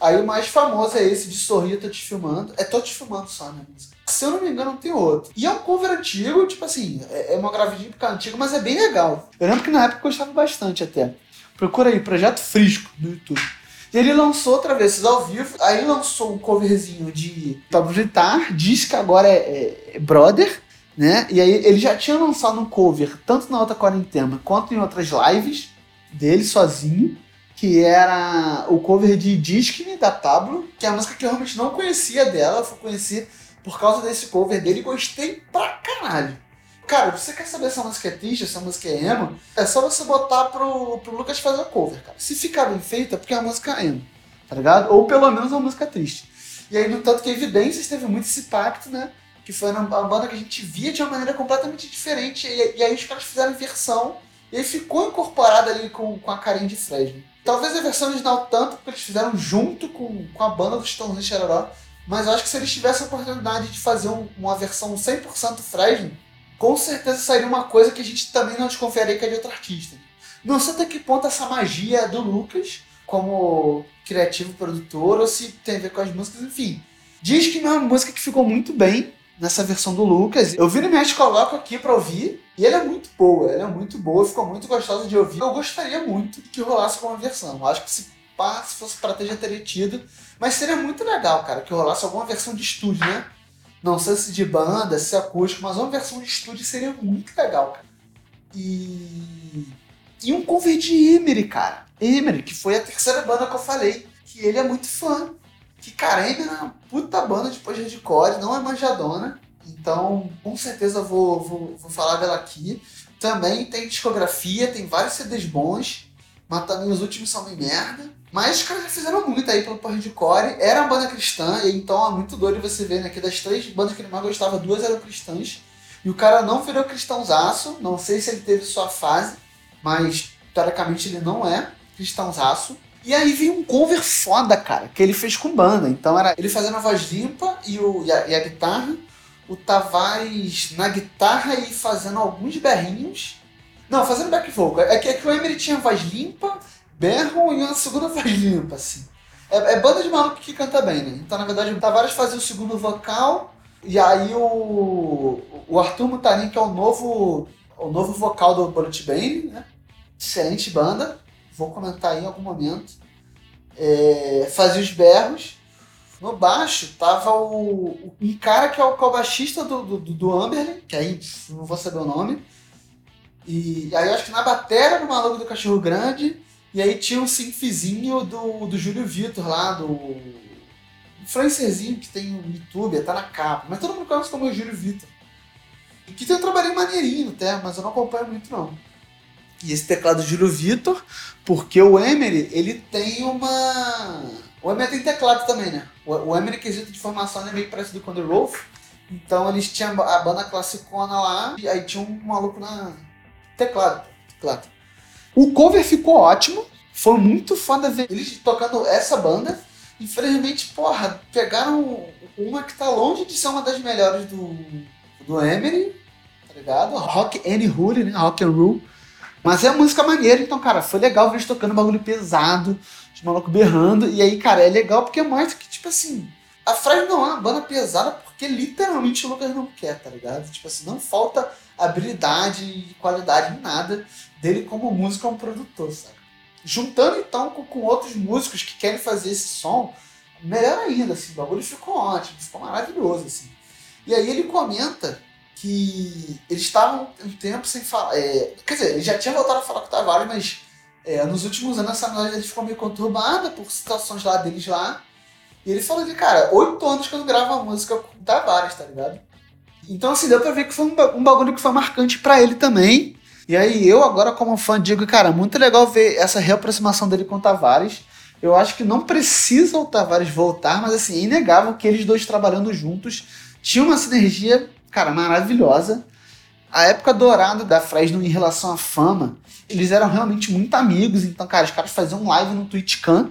Aí o mais famoso é esse de Sorrir, Tô Te Filmando. É Tô Te Filmando só, né? Se eu não me engano, tem outro. E é um cover antigo, tipo assim, é, é uma gravidinha porque é antigo, mas é bem legal. Eu lembro que na época eu gostava bastante até. Procura aí, Projeto Frisco no YouTube. Ele lançou Travessos ao vivo, aí lançou um coverzinho de Pablo Vittar, diz que agora é, é, é, Brother, né? E aí ele já tinha lançado um cover, tanto na outra quarentena quanto em outras lives dele sozinho, que era o cover de Disque da Pablo, que é a música que eu realmente não conhecia dela, eu fui conhecer por causa desse cover dele e gostei pra caralho. Cara, você quer saber se a música é triste, se a música é emo, é só você botar pro, pro Lucas fazer o cover, cara. Se ficar bem feita, é porque a música é emo, tá ligado? Ou pelo menos a música é triste. E aí, no tanto que Evidências teve muito esse pacto, né? Que foi uma banda que a gente via de uma maneira completamente diferente. E, e aí os caras fizeram versão e ficou incorporado ali com, com a carinha de Fresno. Talvez a versão original tanto, porque eles fizeram junto com, com a banda do Stones e Xeroró. Mas eu acho que se eles tivessem a oportunidade de fazer um, uma versão 100% Fresno, com certeza sairia uma coisa que a gente também não desconfiaria que é de outro artista. Não sei até que ponto essa magia do Lucas, como criativo produtor, ou se tem a ver com as músicas, enfim. Diz que é uma música que ficou muito bem, nessa versão do Lucas. Eu vi no Mesh coloco aqui pra ouvir. E ela é muito boa, ela é muito boa, ficou muito gostosa de ouvir. Eu gostaria muito que rolasse uma versão. Acho que se, pá, se fosse pra ter, já teria tido. Mas seria muito legal, cara, que rolasse alguma versão de estúdio, né? Não sei se de banda, se acústico, mas uma versão de estúdio seria muito legal, cara. E. E um cover de Emery, cara. Emery, que foi a terceira banda que eu falei, que ele é muito fã. Que, cara, Emery é uma puta banda de pós-hardcore, não é manjadona. Então, com certeza vou, vou, vou falar dela aqui. Também tem discografia, tem vários CDs bons, mas também os últimos são meio merda. Mas os caras fizeram muito aí pelo hardcore. Era uma banda cristã, então é muito doido você ver, né? Que das três bandas que ele mais gostava, duas eram cristãs. E o cara não virou cristãozaço. Não sei se ele teve sua fase, mas teoricamente ele não é cristãozaço. E aí vem um cover foda, cara, que ele fez com banda. Então era ele fazendo a voz limpa e, o, e, a, e a guitarra. O Tavares na guitarra e fazendo alguns berrinhos. Não, fazendo back vocal. É que, é que o Emery tinha voz limpa berro e uma segunda voz limpa, assim. É, é, banda de maluco que canta bem, né? Então, na verdade, o Tavares fazia o segundo vocal, e aí o, o Arthur Mutarin, que é o novo, o novo vocal do Bullet Bane, né? Excelente banda, vou comentar aí em algum momento. É, fazia os berros. No baixo tava o, um cara que é o, é o baixista do, do, do que aí não vou saber o nome. E aí acho que na bateria do Maluco do Cachorro Grande e aí tinha um synthzinho do, do Júlio Vitor lá, do influencerzinho que tem no YouTube, tá na capa. Mas todo mundo conhece como o Júlio Vitor. Que tem um trabalhinho maneirinho até, mas eu não acompanho muito não. E esse teclado Júlio Vitor, porque o Emery, ele tem uma... O Emery tem teclado também, né? O, Emery, quesito de formação, é meio parecido com o The Rolf. Então eles tinham a banda classicona lá, e aí tinha um maluco na... Teclado, teclado. O cover ficou ótimo. Foi muito foda ver eles tocando essa banda. Infelizmente, porra, pegaram uma que tá longe de ser uma das melhores do, do Emery, tá ligado? Rock and Roll, né? Rock and Roll. Mas é música maneira, então, cara, foi legal ver eles tocando bagulho pesado, os malucos berrando. E aí, cara, é legal porque mostra que, tipo assim, a Fred não é uma banda pesada porque literalmente o Lucas não quer, tá ligado? Tipo assim, não falta habilidade e qualidade em nada dele como músico como produtor, sabe? Juntando então com, com, outros músicos que querem fazer esse som, melhor ainda, assim, o bagulho ficou ótimo, ficou maravilhoso, assim. E aí ele comenta que eles estavam um tempo sem falar. É, quer dizer, ele já tinha voltado a falar com o Tavares, mas é, nos últimos anos essa amizade ficou meio conturbada por situações lá deles lá. E ele falou de, cara, oito anos que eu não gravo uma música com o Tavares, tá ligado? Então, assim, deu pra ver que foi um bagulho que foi marcante para ele também. E aí eu agora como fã digo, cara, muito legal ver essa reaproximação dele com o Tavares. Eu acho que não precisa o Tavares voltar, mas assim, é inegável que eles dois trabalhando juntos tinham uma sinergia, cara, maravilhosa. A época dourada da Fresno em relação à fama, eles eram realmente muito amigos. Então, cara, os caras faziam live no TwitchCam,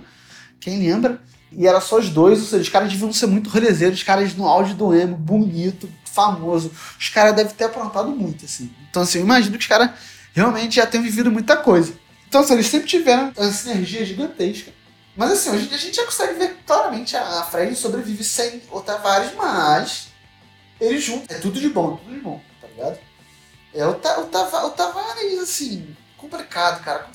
quem lembra? E era só os dois, ou seja, os caras deviam ser muito relezeiros, os caras no auge do emo, bonito, famoso. Os caras devem ter aprontado muito, assim. Então, assim, eu imagino que os caras realmente já tenham vivido muita coisa. Então, assim, eles sempre tiveram uma sinergia gigantesca. Mas, assim, hoje a gente já consegue ver claramente a Fred sobrevive sem o Tavares, mas eles juntos. É tudo de bom, tudo de bom, tá ligado? É o, ta, o, Tava, o Tavares, assim, complicado, cara.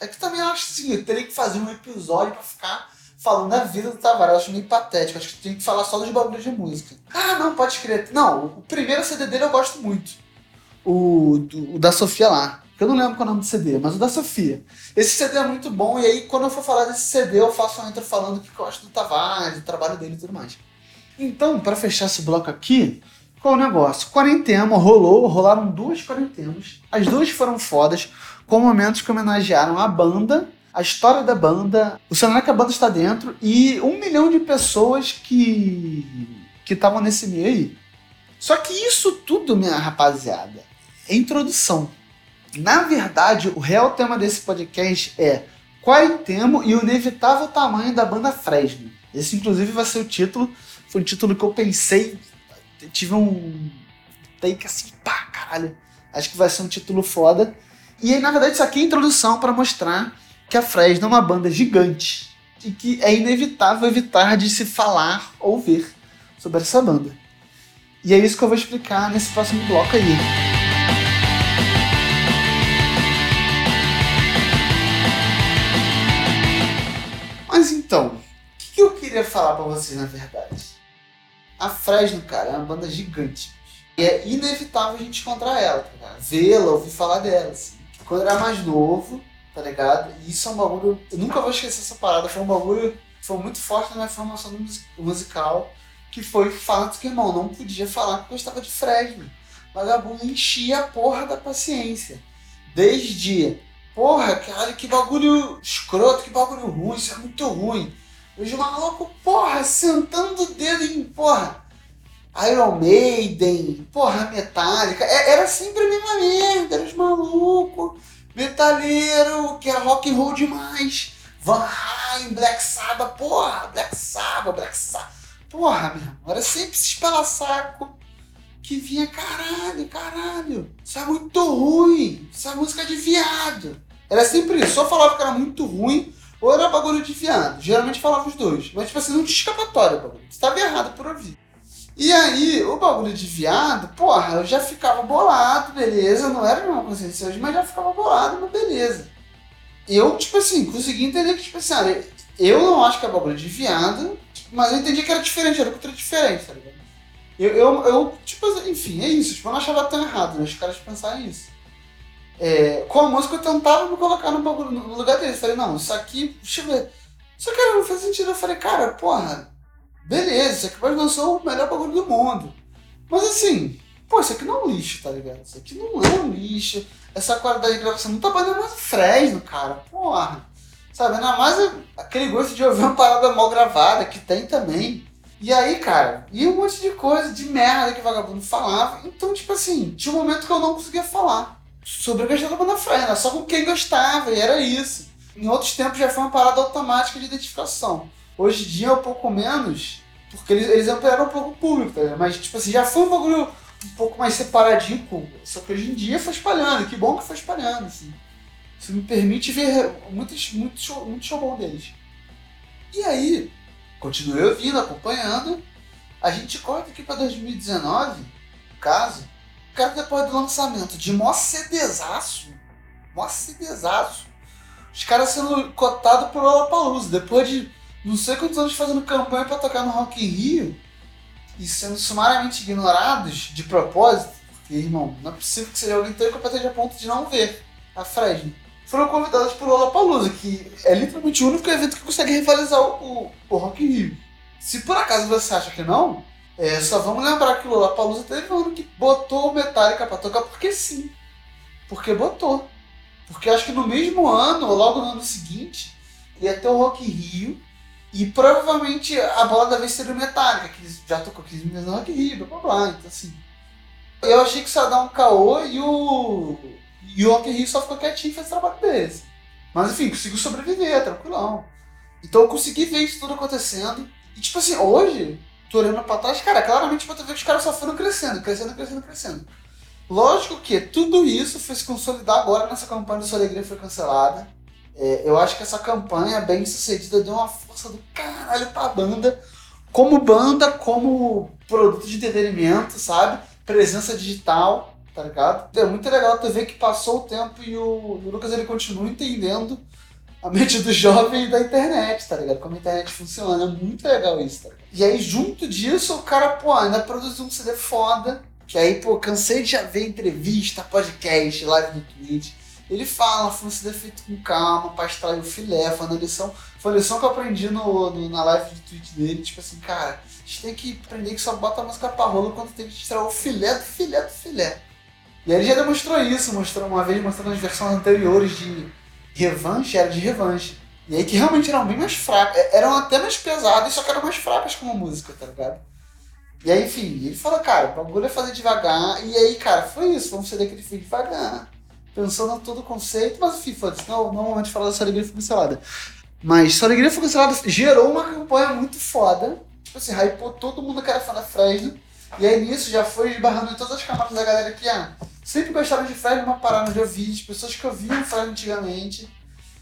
É que também acho assim, eu teria que fazer um episódio pra ficar falando da vida do Tavares. Eu acho meio patético. Acho que tem que falar só dos bagulhos de música. Ah, não, pode crer. Não, o primeiro CD dele eu gosto muito. O, do, o da Sofia lá. Eu não lembro qual é o nome do CD, mas o da Sofia. Esse CD é muito bom, e aí quando eu for falar desse CD, eu faço uma intro falando o que eu gosto do Tavares, do trabalho dele e tudo mais. Então, para fechar esse bloco aqui, qual o negócio? Quarentena rolou, rolaram duas quarentenas. As duas foram fodas, com momentos que homenagearam a banda a história da banda, o cenário que a banda está dentro e um milhão de pessoas que que estavam nesse meio aí. Só que isso tudo, minha rapaziada, é introdução. Na verdade, o real tema desse podcast é Quarentemo e o inevitável tamanho da banda Fresno. Esse, inclusive, vai ser o título. Foi um título que eu pensei, tive um take assim, pá, caralho. Acho que vai ser um título foda. E aí, na verdade, isso aqui é introdução para mostrar que a Fresno é uma banda gigante e que é inevitável evitar de se falar ou ver sobre essa banda. E é isso que eu vou explicar nesse próximo bloco aí. Mas então, o que eu queria falar para vocês na verdade? A Fresno, cara, é uma banda gigante. E é inevitável a gente encontrar ela, tá Vê-la, ouvir falar dela. Assim. Quando era mais novo, tá ligado? E isso é um bagulho. Eu nunca vou esquecer essa parada. Foi um bagulho foi muito forte na minha formação musical. Que foi fato que, irmão, não podia falar que gostava de Fresno. Vagabundo enchia a porra da paciência. Desde, porra, cara, que bagulho escroto, que bagulho ruim, isso é muito ruim. Os malucos, porra, sentando o dedo em, porra, Iron Maiden, porra, Metallica. É, era sempre a mesma merda, era os malucos, metaleiro, que é rock and roll demais. Van Halen, Black Sabbath, porra, Black Sabbath, Black Sabbath. Porra, meu irmão, era sempre esse saco que vinha, caralho, caralho, isso é muito ruim, isso é música de viado. Era sempre isso, só falava que era muito ruim ou era bagulho de viado. Geralmente falava os dois, mas tipo assim, não tinha escapatória, bagulho. Você tava errado por ouvir. E aí, o bagulho de viado, porra, eu já ficava bolado, beleza. Não era uma consciência hoje, mas já ficava bolado, mas beleza. Eu, tipo assim, consegui entender que, tipo assim, eu não acho que é bagulho de viado, mas eu entendi que era diferente, era cultura diferente, tá ligado? Eu, eu, eu, tipo, enfim, é isso. Tipo, eu não achava tão errado, né? Os caras pensarem isso. É, com a música eu tentava me colocar no, bagulho, no lugar deles. Falei, não, isso aqui, deixa eu ver. Isso aqui não faz sentido. Eu falei, cara, porra, beleza, não ser o melhor bagulho do mundo. Mas assim, pô, isso aqui não é um lixo, tá ligado? Isso aqui não é um lixo. Essa qualidade de gravação não tá batendo mais Fresno, cara. Porra. Sabe, ainda mais aquele gosto de ouvir uma parada mal gravada, que tem também. E aí, cara, e um monte de coisa, de merda que o vagabundo falava. Então, tipo assim, tinha um momento que eu não conseguia falar sobre a questão da banda Fresno, só com quem gostava, e era isso. Em outros tempos já foi uma parada automática de identificação. Hoje em dia é um pouco menos, porque eles, eles ampliaram um pouco o público, tá Mas, tipo assim, já foi um bagulho um pouco mais separadinho, só que hoje em dia foi espalhando, que bom que foi espalhando, assim. Isso me permite ver muitos, muitos, show, muito showball deles. E aí, continuei ouvindo, acompanhando. A gente corta aqui para 2019, no caso, cara depois do lançamento de mó CDzaço, mó CDzaço, os caras sendo cotados por Lollapalooza, depois de não sei quantos anos fazendo campanha para tocar no Rock in Rio e sendo sumariamente ignorados de propósito, porque, irmão, não é possível que seja alguém tão incompetente a ponto de não ver a Fresno. Foram convidados por Lollapalooza, que é literalmente o único evento que consegue rivalizar o, o, o Rock in Rio. Se por acaso você acha que não, é, só vamos lembrar que o Lollapalooza teve um ano que botou o Metallica pra tocar porque sim. Porque botou. Porque acho que no mesmo ano, ou logo no ano seguinte, ia ter o Rock in Rio e provavelmente a bola da vez seria o Metallica, que eles já tocou 15 milhões no in Rio, blá blá blá, então assim. Eu achei que isso ia dar um caô e o. E o Rock Rio só ficou quietinho e fez trabalho deles. Mas enfim, conseguiu sobreviver, tranquilão. Então eu consegui ver isso tudo acontecendo. E tipo assim, hoje, tô olhando pra trás, cara, claramente pra ver que os caras só foram crescendo, crescendo, crescendo, crescendo. Lógico que tudo isso foi se consolidar agora nessa campanha do Sua Alegria foi cancelada. É, eu acho que essa campanha bem sucedida deu uma força do caralho pra banda, como banda, como produto de entretenimento, sabe? Presença digital, tá ligado? É muito legal tu ver que passou o tempo e o, o Lucas ele continua entendendo a mente do jovem da internet, tá ligado? Como a internet funciona. É muito legal isso, tá ligado? E aí, junto disso, o cara, pô, ainda produziu um CD foda. Que aí, pô, cansei de já ver entrevista, podcast, live no Twitch. Ele fala, foi um CD feito com calma, pra extrair o filé, foi uma lição. Foi uma lição que eu aprendi no, no, na live de Twitch dele, tipo assim, cara, a gente tem que aprender que só bota a música pra rola quando tem que extrair o filé do filé do filé. E aí ele já demonstrou isso, mostrou uma vez mostrando as versões anteriores de revanche era de revanche. E aí que realmente eram bem mais fracas. É, eram até mais pesadas, só que eram mais fracas como música, tá ligado? E aí, enfim, ele falou, cara, o bagulho é fazer devagar. E aí, cara, foi isso. Foi um CD que ele fez devagar. Pensando em todo o conceito. Mas enfim, foda-se. Não, não antes de falar da sua alegria foi cancelada. Mas sua alegria foi cancelada gerou uma campanha muito foda. Tipo assim, hypou todo mundo que era fã da Fresno. E aí nisso já foi esbarrando em todas as camadas da galera que, ah, sempre gostaram de Fresno, mas pararam de ouvir, de pessoas que ouviam Fresno antigamente.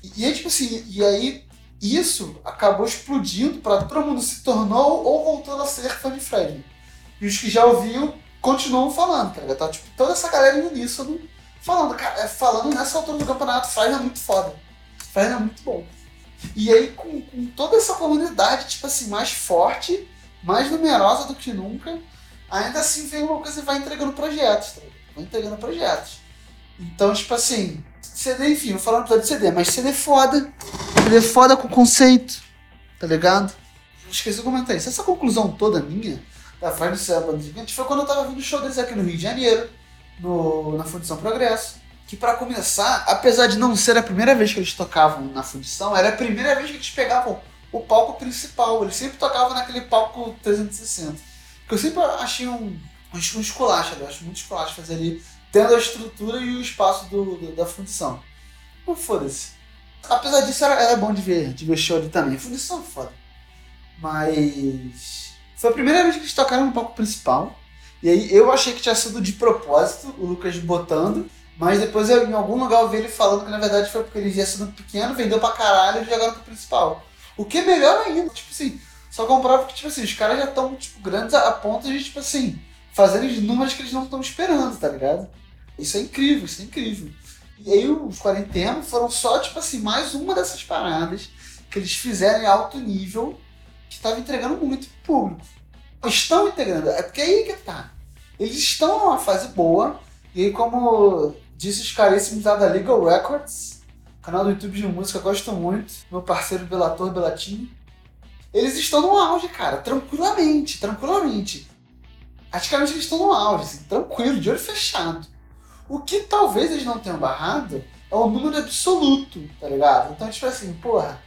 E, e aí, tipo assim, e aí isso acabou explodindo para todo mundo se tornou ou voltando a ser fã de Fresno. E os que já ouviam continuam falando, tá ligado? Tá, tipo, toda essa galera em uníssono falando, cara, é, falando nessa altura do campeonato, Fresno é muito foda. Fresno é muito bom. E aí, com, com, toda essa comunidade, tipo assim, mais forte, mais numerosa do que nunca, ainda assim vem uma coisa e vai entregando projetos, tá? Vai entregando projetos. Então, tipo assim, CD, enfim, vou falar no de CD, mas CD foda. CD foda com conceito, tá ligado? Esqueci de comentar isso. Essa conclusão toda minha, da Fire Gigante, foi quando eu tava vendo o show deles aqui no Rio de Janeiro, no, na Fundição Progresso. Que para começar, apesar de não ser a primeira vez que eles tocavam na Fundição, era a primeira vez que eles pegavam o palco principal. Eles sempre tocavam naquele palco 360. Que eu sempre achei um, um, esculacho, eu acho muito esculacho fazer ali tendo a estrutura e o espaço do, do da fundição. Não foda-se. Apesar disso, era, era, bom de ver, de ver show ali também. Fundição é foda. Mas. Foi a primeira vez que eles tocaram no palco principal. E aí eu achei que tinha sido de propósito, o Lucas botando. Mas depois eu, em algum lugar eu vi ele falando que na verdade foi porque ele ia sendo pequeno, vendeu pra caralho e jogaram pro principal. O que é melhor ainda, tipo assim, só comprova que, tipo assim, os caras já estão, tipo, grandes a, a ponto de, tipo assim, fazerem os números que eles não estão esperando, tá ligado? Isso é incrível, isso é incrível. E aí os quarentena foram só, tipo assim, mais uma dessas paradas que eles fizeram em alto nível que estava entregando muito pro público. Estão integrando, é porque aí que tá. Eles estão numa fase boa, e como disse os caríssimos da Legal Records, canal do YouTube de música, gosto muito, meu parceiro Belator Belatini. Eles estão no auge, cara, tranquilamente, tranquilamente. Praticamente eles estão no auge, assim, tranquilo, de olho fechado. O que talvez eles não tenham barrado é o número absoluto, tá ligado? Então, tipo assim, porra,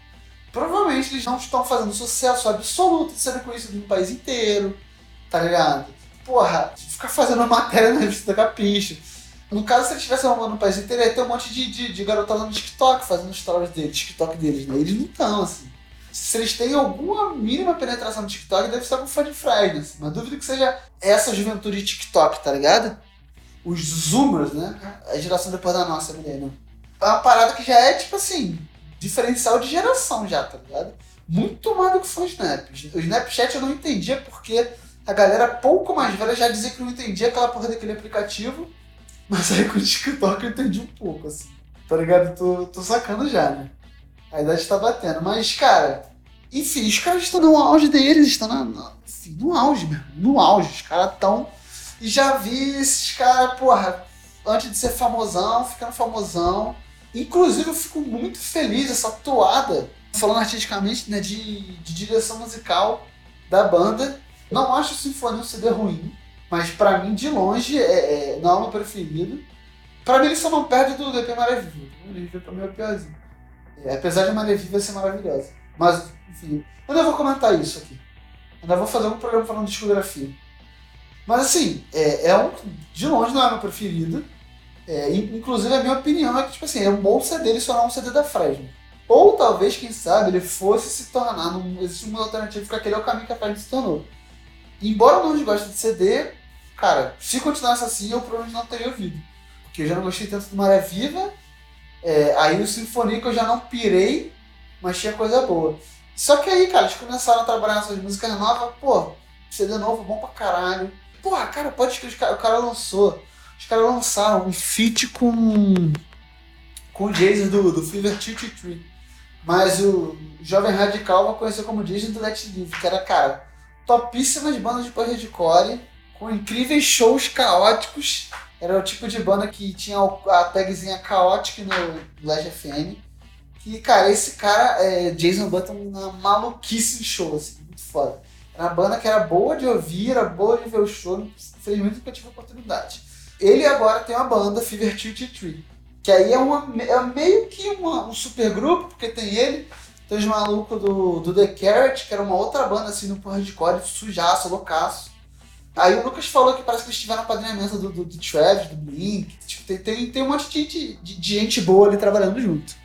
provavelmente eles não estão fazendo sucesso absoluto de sendo conhecido no país inteiro, tá ligado? Porra, ficar fazendo matéria na revista da Capricho. No caso, se eles estivessem arrumando no país inteiro, ia ter um monte de, de, de garotada no TikTok fazendo stories deles, TikTok deles, né? Eles não estão, assim. Se eles têm alguma mínima penetração no TikTok, deve ser com fã de Friday, assim. Mas duvido que seja essa juventude de TikTok, tá ligado? os zoomers, né? A geração depois da nossa, milênio. É uma parada que já é, tipo assim, diferencial de geração já, tá ligado? Muito mais do que foi o Snap. O Snapchat eu não entendia porque a galera pouco mais velha já dizia que não entendia aquela porra daquele aplicativo. Mas aí com o TikTok eu entendi um pouco, assim. Tá ligado? Tô, tô sacando já, né? A idade tá batendo. Mas, cara, enfim, os caras estão no auge deles, estão na, na, enfim, no auge, mesmo. No auge. Os caras estão e já vi esses caras, porra, antes de ser famosão, ficando famosão. Inclusive, eu fico muito feliz essa toada, falando artisticamente, né, de, de direção musical da banda. Não acho Sinfonia um CD ruim, mas para mim, de longe, é, é, não é o meu preferido. Pra mim, ele só não perde do DP Maré Viva. Maré pra mim é o piorzinho. É, apesar de Maré Viva ser maravilhosa. Mas, enfim, eu ainda vou comentar isso aqui. Ainda vou fazer um programa falando de discografia. Mas assim, é, é um. De longe não é meu preferido. É, inclusive a minha opinião é que, tipo assim, é um bom CD ele só não é um CD da Fresno. Ou talvez, quem sabe, ele fosse se tornar, num, existe uma alternativa que aquele é o caminho que a Fresno se tornou. Embora eu não goste de CD, cara, se continuasse assim, eu provavelmente não teria ouvido. Porque eu já não gostei tanto do Maré Viva, é, aí o Sinfonia que eu já não pirei, mas tinha coisa boa. Só que aí, cara, eles começaram a trabalhar nessas músicas novas, pô, CD novo bom pra caralho Porra, cara, pode escrever. O cara lançou. Os caras lançaram um feat com. com o Jason do, do Fever 223. Mas o Jovem Radical vai conhecer como Jason do Let Live, que era, cara, topíssimas bandas de post-hardcore, com incríveis shows caóticos. Era o tipo de banda que tinha a tagzinha caótica no Last FM. Que, cara, esse cara, é, Jason Button, na maluquice de show, assim, muito foda. Era uma banda que era boa de ouvir, era boa de ver o show, infelizmente nunca tive oportunidade. Ele agora tem uma banda, Fever 223, que aí é, uma, é meio que uma, um super grupo, porque tem ele, tem os malucos do, do The Carrot, que era uma outra banda assim no hardcore, sujaço, loucaço. Aí o Lucas falou que parece que eles tiveram padrinhamento do, do, do Travis, do Blink, tipo, tem, tem, tem um monte de, de, de gente boa ali trabalhando junto.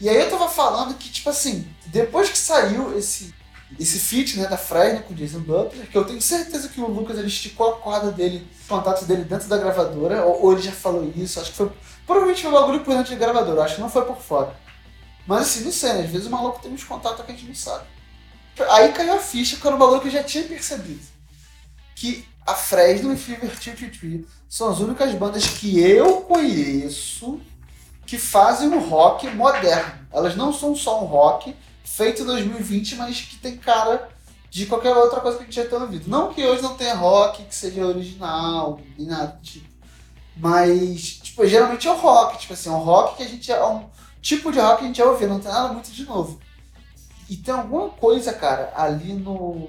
E aí eu tava falando que, tipo assim, depois que saiu esse esse feat né, da Fresno com o Jason Butler, que eu tenho certeza que o Lucas ele esticou a corda dele, o contato dele dentro da gravadora, ou, ou, ele já falou isso, acho que foi. Provavelmente foi um bagulho por dentro da gravadora, acho que não foi por fora. Mas assim, não sei, né? Às vezes o maluco tem uns contatos que a gente não sabe. Aí caiu a ficha, que era um que eu já tinha percebido. Que a Fresno e Fever 233 são as únicas bandas que eu conheço que fazem um rock moderno. Elas não são só um rock feito em 2020, mas que tem cara de qualquer outra coisa que a gente já tenha ouvido. Não que hoje não tenha rock que seja original, nem nada do tipo. Mas, tipo, geralmente é o rock, tipo assim, é um rock que a gente é um tipo de rock que a gente já ouviu, não tem nada muito de novo. E tem alguma coisa, cara, ali no.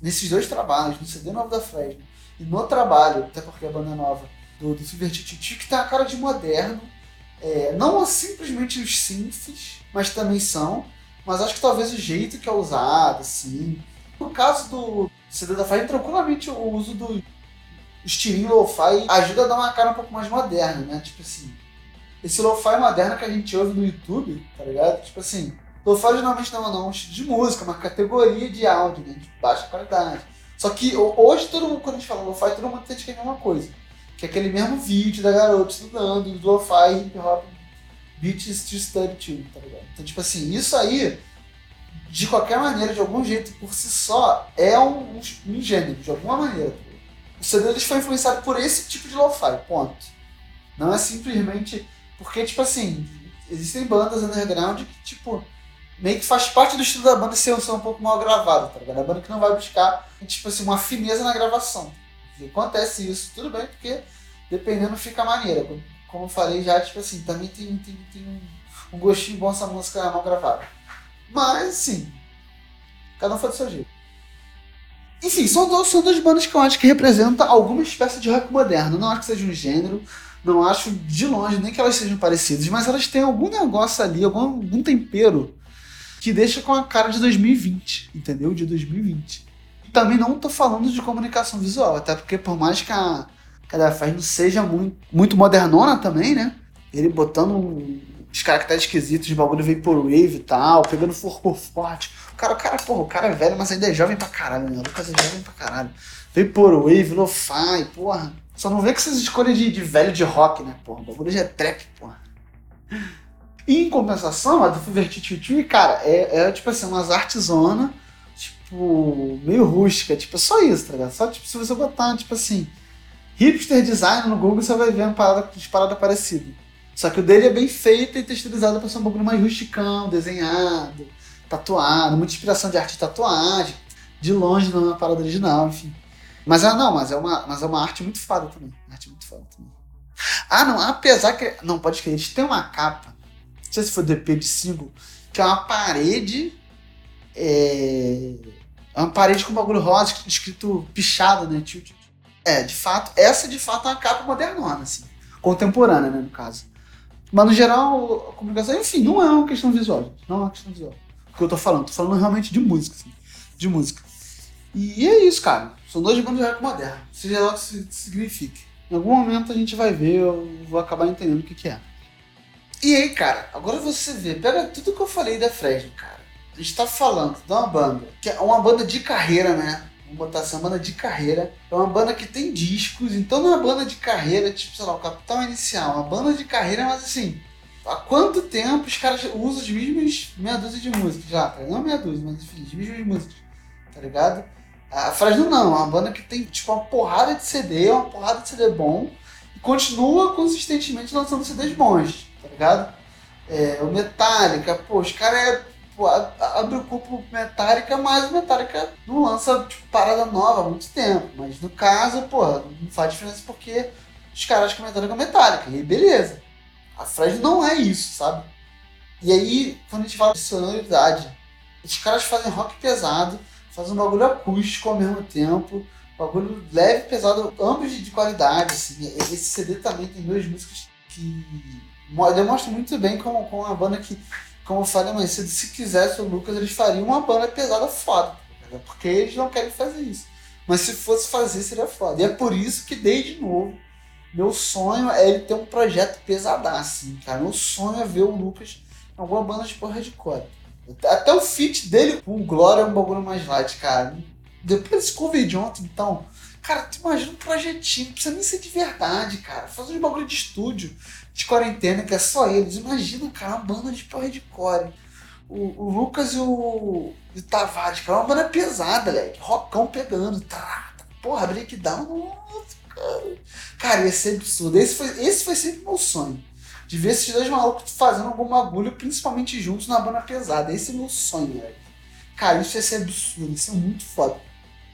Nesses dois trabalhos, no CD novo da Fresno e no trabalho, até porque a banda é nova, do, do Silver Tititi, que tem a cara de moderno. É, não simplesmente os synths, mas também são. Mas acho que talvez o jeito que é usado, assim. No caso do CD da Fresno, tranquilamente o uso do estilinho lo-fi ajuda a dar uma cara um pouco mais moderna, né? Tipo assim, esse lo-fi moderno que a gente ouve no YouTube, tá ligado? Tipo assim, lo-fi geralmente não, é um estilo de música, é uma categoria de áudio, né? De baixa qualidade. Só que hoje todo mundo, quando a gente fala lo-fi, todo mundo tem que a mesma coisa. Que é aquele mesmo vídeo da garota estudando, do lo-fi, hip hop, beats to study tá ligado? Então, tipo assim, isso aí, de qualquer maneira, de algum jeito, por si só, é um, um gênero, de alguma maneira. Tá o CD deles foi influenciado por esse tipo de lo-fi, ponto. Não é simplesmente. Porque, tipo assim, existem bandas underground que, tipo, meio que faz parte do estilo da banda ser, ser um pouco mal gravado, tá ligado? A banda que não vai buscar, tipo assim, uma fineza na gravação. E acontece isso, tudo bem, porque dependendo fica maneira. Como eu falei já, tipo assim, também tem, tem, tem um, um gostinho bom essa música mal gravada. Mas, sim, cada um foi do seu jeito. Enfim, são, dois, são duas bandas que eu acho que representam alguma espécie de rock moderno. Não acho que seja um gênero, não acho de longe nem que elas sejam parecidas, mas elas têm algum negócio ali, algum, algum tempero que deixa com a cara de 2020, entendeu? De 2020. E também não tô falando de comunicação visual, até porque por mais que a, que não seja muito, muito modernona também, né? Ele botando os caracteres esquisitos de bagulho Vaporwave e tal, pegando forcor forte. O cara, o cara, porra, o cara é velho, mas ainda é jovem pra caralho, né? O Lucas é jovem pra caralho. Vaporwave, lo-fi, porra. Só não vê que essas escolhas de, de velho de rock, né, porra? O bagulho já é trap, porra. E em compensação, a do Fever cara, é, é tipo assim, umas artesonas, tipo, meio rústica, tipo, é só isso, tá ligado? Só tipo, se você botar, tipo assim, hipster design no Google, você vai ver uma parada, uma parada parecida. Só que o dele é bem feito e texturizado para ser um bagulho mais rusticão, desenhado, tatuado, muita inspiração de arte de tatuagem. De longe não é uma parada original, enfim. Mas ah, não, mas é uma, mas é uma arte muito foda também. Arte muito foda também. Ah, não, apesar que. Não, pode crer, eles têm uma capa. Não sei se foi do EP de single, que é uma parede. É, é uma parede com bagulho rosa escrito pichado, né? É, de fato, essa de fato é uma capa modernona, assim. Contemporânea, né, no caso. Mas no geral, a comunicação, enfim, não é uma questão visual, gente. Não é uma questão visual. O que eu tô falando, tô falando realmente de música, assim. De música. E é isso, cara. São dois bandos de rock moderno. Seja lá o que isso signifique. Em algum momento a gente vai ver, eu vou acabar entendendo o que, que é. E aí, cara, agora você vê, pega tudo que eu falei da Fresno, cara. A gente tá falando de uma banda, que é uma banda de carreira, né? Vamos botar assim, uma banda de carreira. É uma banda que tem discos, então não é uma banda de carreira, tipo, sei lá, o Capital Inicial. É uma banda de carreira, mas assim, há quanto tempo os caras usam as mesmas meia dúzia de músicas já? Tá? Não meia dúzia, mas enfim, as mesmas músicas, tá ligado? A Fresno não, é uma banda que tem, tipo, uma porrada de CD, uma porrada de CD bom, e continua consistentemente lançando CDs bons, tá ligado? É, o Metallica, pô, os caras é o cupo Metallica, mas o Metallica não lança tipo, parada nova há muito tempo. Mas no caso, porra, não faz diferença porque os caras que Metallica é Metallica. E beleza. A Fresno não é isso, sabe? E aí, quando a gente fala de sonoridade, os caras fazem rock pesado, fazem um bagulho acústico ao mesmo tempo, bagulho leve pesado, ambos de qualidade. Assim. Esse CD também tem duas músicas que demonstram muito bem como, como uma banda que como eu falei mais cedo, se quisesse o Lucas, eles fariam uma banda pesada foda. Porque eles não querem fazer isso. Mas se fosse fazer, seria foda. E é por isso que, desde novo, meu sonho é ele ter um projeto pesadaço, assim, cara. Meu sonho é ver o Lucas em alguma banda de porra de core. Até o feat dele com o Glória é um bagulho mais light, cara. Depois desse cover de ontem, então, cara, tu imagina um projetinho, não precisa nem ser de verdade, cara. Fazer um bagulho de estúdio de quarentena, que é só eles. Imagina, cara, uma banda de porra de core. O, o Lucas e o, e o Tavares, cara, uma banda pesada, moleque. Rockão pegando. Tá, porra, breakdown, nossa, cara. Cara, ia ser absurdo. Esse foi, esse foi sempre meu sonho. De ver esses dois malucos fazendo algum bagulho, principalmente juntos na banda pesada. Esse é meu sonho, velho. Cara, isso ia ser absurdo, isso é muito foda.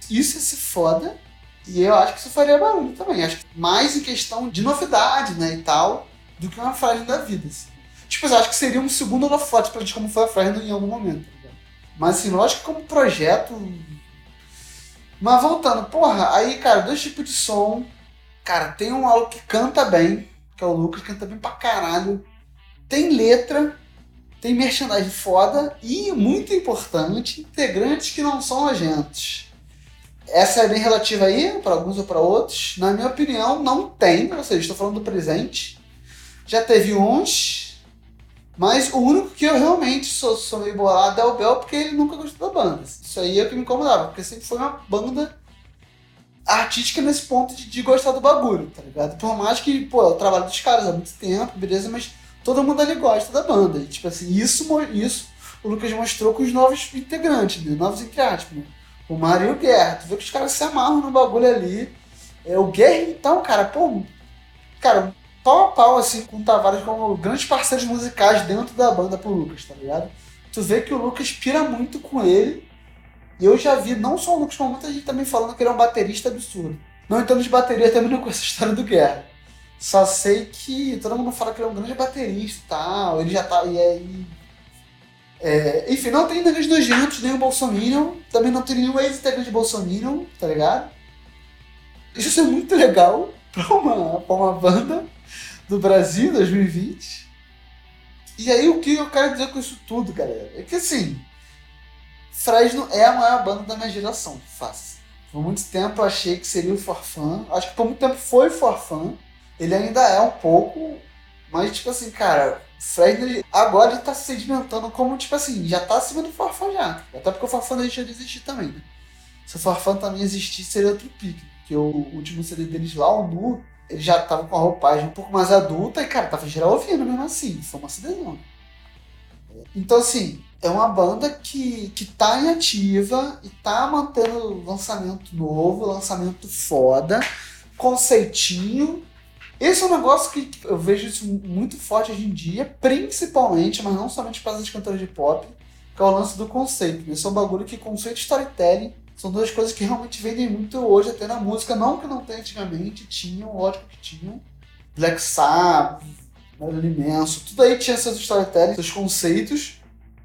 Isso ia ser foda. E eu acho que isso faria barulho também. Acho que mais em questão de novidade, né, e tal, do que uma frase da vida. Assim. Tipo, eu acho que seria um segundo holofote pra gente como foi a frase em algum momento. Tá Mas assim, lógico que como projeto. Mas voltando, porra, aí, cara, dois tipos de som. Cara, tem um maluco que canta bem, que é o Lucas, canta bem pra caralho. Tem letra, tem merchandising foda e, muito importante, integrantes que não são agentes. Essa é bem relativa aí, para alguns ou para outros. Na minha opinião, não tem, ou seja, estou falando do presente. Já teve uns, mas o único que eu realmente sou, sou meio bolado é o Bel, porque ele nunca gostou da banda. Isso aí é o que me incomodava, porque sempre foi uma banda artística nesse ponto de, de gostar do bagulho, tá ligado? Por mais que, pô, é o trabalho dos caras há muito tempo, beleza, mas todo mundo ali gosta da banda. E, tipo assim, isso, isso o Lucas mostrou com os novos integrantes, né? novos entre aspas, né? O Mario e o Guerra. Tu vê que os caras se amarram no bagulho ali. É, o Guerra, então, cara, pô. Cara, pau a pau, assim, com o Tavares como grandes parceiros musicais dentro da banda pro Lucas, tá ligado? Tu vê que o Lucas pira muito com ele. E eu já vi, não só o Lucas, como muita gente também falando que ele é um baterista absurdo. Não entendo de bateria também não com essa história do Guerra. Só sei que todo mundo fala que ele é um grande baterista e tal. Ele já tá. E aí é, enfim, não tem integrantes nojentos, nem o Bolsonaro, também não tem nenhum ex-integrante Bolsonaro, tá ligado? Isso é muito legal pra uma, pra uma banda do Brasil 2020. E aí o que eu quero dizer com isso tudo, galera? É que assim, Fresno é a maior banda da minha geração, fácil. Por muito tempo eu achei que seria o Forfã. Acho que por muito tempo foi o Forfã. Ele ainda é um pouco, mas tipo assim, cara, Fred agora ele tá se sedimentando como, tipo assim, já tá acima do Farfã já. Até porque o Farfã deixou de existir também, né? Se o Farfã também existir, seria outro pique. Porque o último CD deles lá, o Nu, ele já tava com a roupagem um pouco mais adulta e, cara, tava geral ouvindo mesmo assim. Foi uma CDzona. Então, assim, é uma banda que, que tá em ativa e tá mantendo lançamento novo, lançamento foda, conceitinho esse é um negócio que eu vejo isso muito forte hoje em dia, principalmente, mas não somente para as cantoras de pop, que é o lance do conceito. Esse é um bagulho que conceito e storytelling são duas coisas que realmente vendem muito hoje até na música, não que não tenha antigamente, tinham, ótimo que tinham. Black Sabbath, Barulho Imenso, tudo aí tinha seus storytelling, seus conceitos,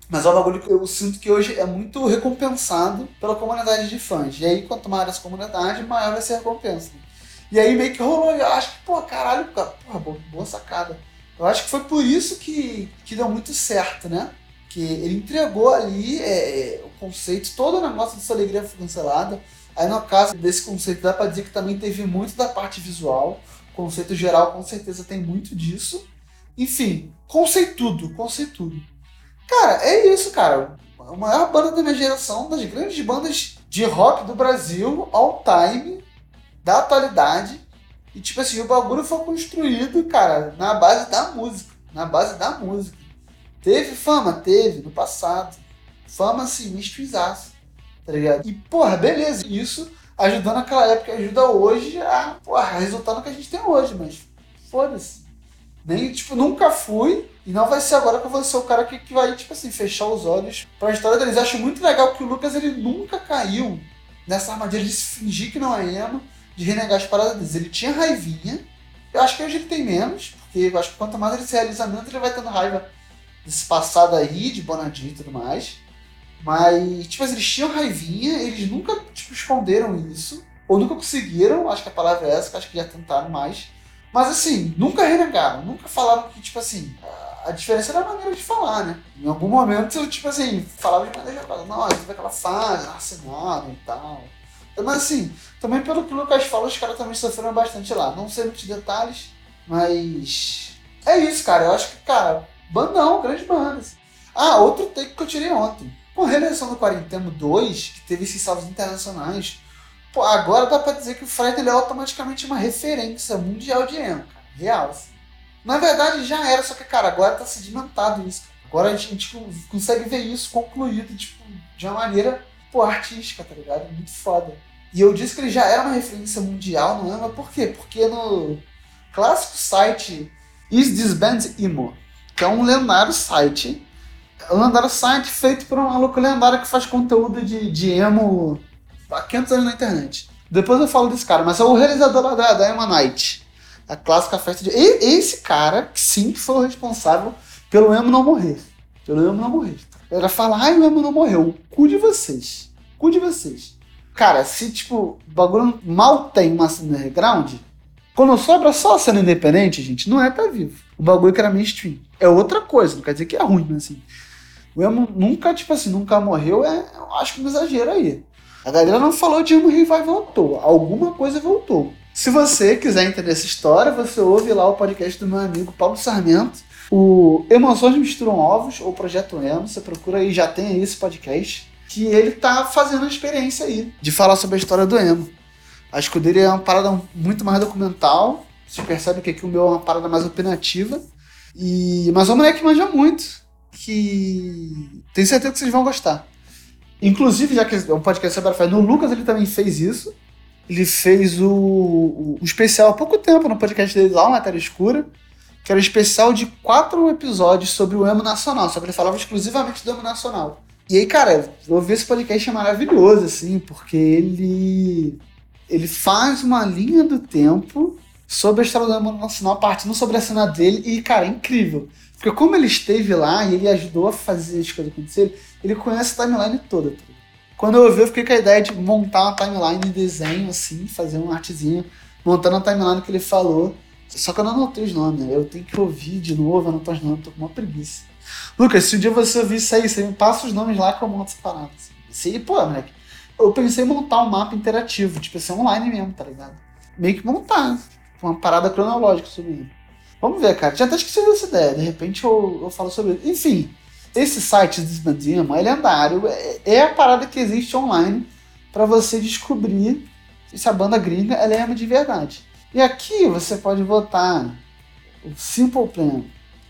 mas é um bagulho que eu sinto que hoje é muito recompensado pela comunidade de fãs. E aí, quanto maior essa comunidade, maior vai ser a recompensa. E aí meio que rolou, eu acho que, pô, caralho, cara, porra, boa, boa sacada. Eu acho que foi por isso que, que deu muito certo, né? Que ele entregou ali é, o conceito, todo o negócio dessa alegria foi cancelada. Aí no caso desse conceito, dá pra dizer que também teve muito da parte visual. O conceito geral com certeza tem muito disso. Enfim, conceitudo, conceitudo. Cara, é isso, cara. A maior banda da minha geração, das grandes bandas de rock do Brasil, all time, da atualidade. E tipo assim, o bagulho foi construído, cara, na base da música. Na base da música. Teve fama? Teve, no passado. Fama sinistro exaço. Tá ligado? E, porra, beleza. Isso ajudou naquela época, ajuda hoje a, porra, resultar no que a gente tem hoje, mas foda-se. Nem, tipo, nunca fui. E não vai ser agora que eu vou ser o cara que, que vai, tipo assim, fechar os olhos pra história deles. Acho muito legal que o Lucas, ele nunca caiu nessa armadilha de se fingir que não é emo de renegar as paradas deles. Ele tinha raivinha. Eu acho que hoje ele tem menos, porque eu acho que quanto mais ele se realiza menos, ele vai tendo raiva desse passado aí, de Bonadinho e tudo mais. Mas, tipo, eles tinham raivinha, eles nunca, tipo, esconderam isso. Ou nunca conseguiram, acho que a palavra é essa, acho que já tentaram mais. Mas, assim, nunca renegaram, nunca falaram que, tipo assim, a diferença era a maneira de falar, né? Em algum momento, tipo assim, falava de maneira de nossa, teve aquela fase, assinaram e tal. Mas assim, também pelo que o Lucas fala, os caras também sofreram bastante lá. Não sei muitos detalhes, mas. É isso, cara. Eu acho que, cara, bandão, grandes bandas. Ah, outro take que eu tirei ontem. Com a reeleição do Quarentemo 2, que teve esses salvos internacionais, pô, agora dá pra dizer que o Fred ele é automaticamente uma referência mundial de emo. Real, assim. Na verdade já era, só que, cara, agora tá sedimentado isso. Agora a gente consegue ver isso concluído, tipo, de uma maneira, pô, artística, tá ligado? Muito foda. E eu disse que ele já era uma referência mundial no emo, por quê? Porque no clássico site Is This Band Emo, que é um lendário site, um lendário site feito por um maluco lendário que faz conteúdo de, de emo há 500 anos na internet. Depois eu falo desse cara, mas é o realizador lá da, Emo Night, a clássica festa de... E, esse cara, que sim, foi o responsável pelo emo não morrer. Pelo emo não morrer. Ela fala, ai, o emo não morreu. Cu de vocês. Cu de vocês. Cara, se, tipo, o bagulho mal tem uma cena underground, quando sobra só a cena independente, gente, não é tá vivo. O bagulho que era mainstream. É outra coisa, não quer dizer que é ruim, mas assim. O emo nunca, tipo assim, nunca morreu, é, eu acho que um exagero aí. A galera não falou de emo revival voltou. Alguma coisa voltou. Se você quiser entender essa história, você ouve lá o podcast do meu amigo Paulo Sarmento, o Emoções Misturam Ovos, ou Projeto Emo. Você procura aí, já tem aí esse podcast que ele tá fazendo a experiência aí de falar sobre a história do emo. Acho que o dele é uma parada muito mais documental. Você percebe que aqui o meu é uma parada mais opinativa. E... Mas é um moleque manja muito. Que tenho certeza que vocês vão gostar. Inclusive, já que é um podcast sobre a no Lucas ele também fez isso. Ele fez o, o, o, especial há pouco tempo no podcast dele lá, Matéria Escura, que era um especial de quatro episódios sobre o emo nacional, só que ele falava exclusivamente do emo nacional. E aí, cara, eu vi esse podcast é maravilhoso, assim, porque ele ele faz uma linha do tempo sobre a história do emo nacional, partindo sobre a cena dele, e, cara, é incrível. Porque como ele esteve lá e ele ajudou a fazer as coisas acontecerem, ele conhece a timeline toda. Tá? Quando eu ouvi, eu fiquei com a ideia de montar uma timeline de desenho, assim, fazer uma artezinha, montando a timeline que ele falou. Só que eu não anotei os nomes, né? Eu tenho que ouvir de novo, anotar os nomes, tô com uma preguiça. Lucas, se um dia você ouvir isso aí, você me passa os nomes lá que eu monto separado. Assim. pô, moleque, eu pensei em montar um mapa interativo, tipo, ser online mesmo, tá ligado? Meio que montar uma parada cronológica sobre. Vamos ver, cara. Já até esqueci dessa ideia, de repente eu, eu falo sobre isso. Enfim, esse site Desbandima é lendário, é, é a parada que existe online para você descobrir se a banda gringa ela é de verdade. E aqui você pode votar o Simple Plan,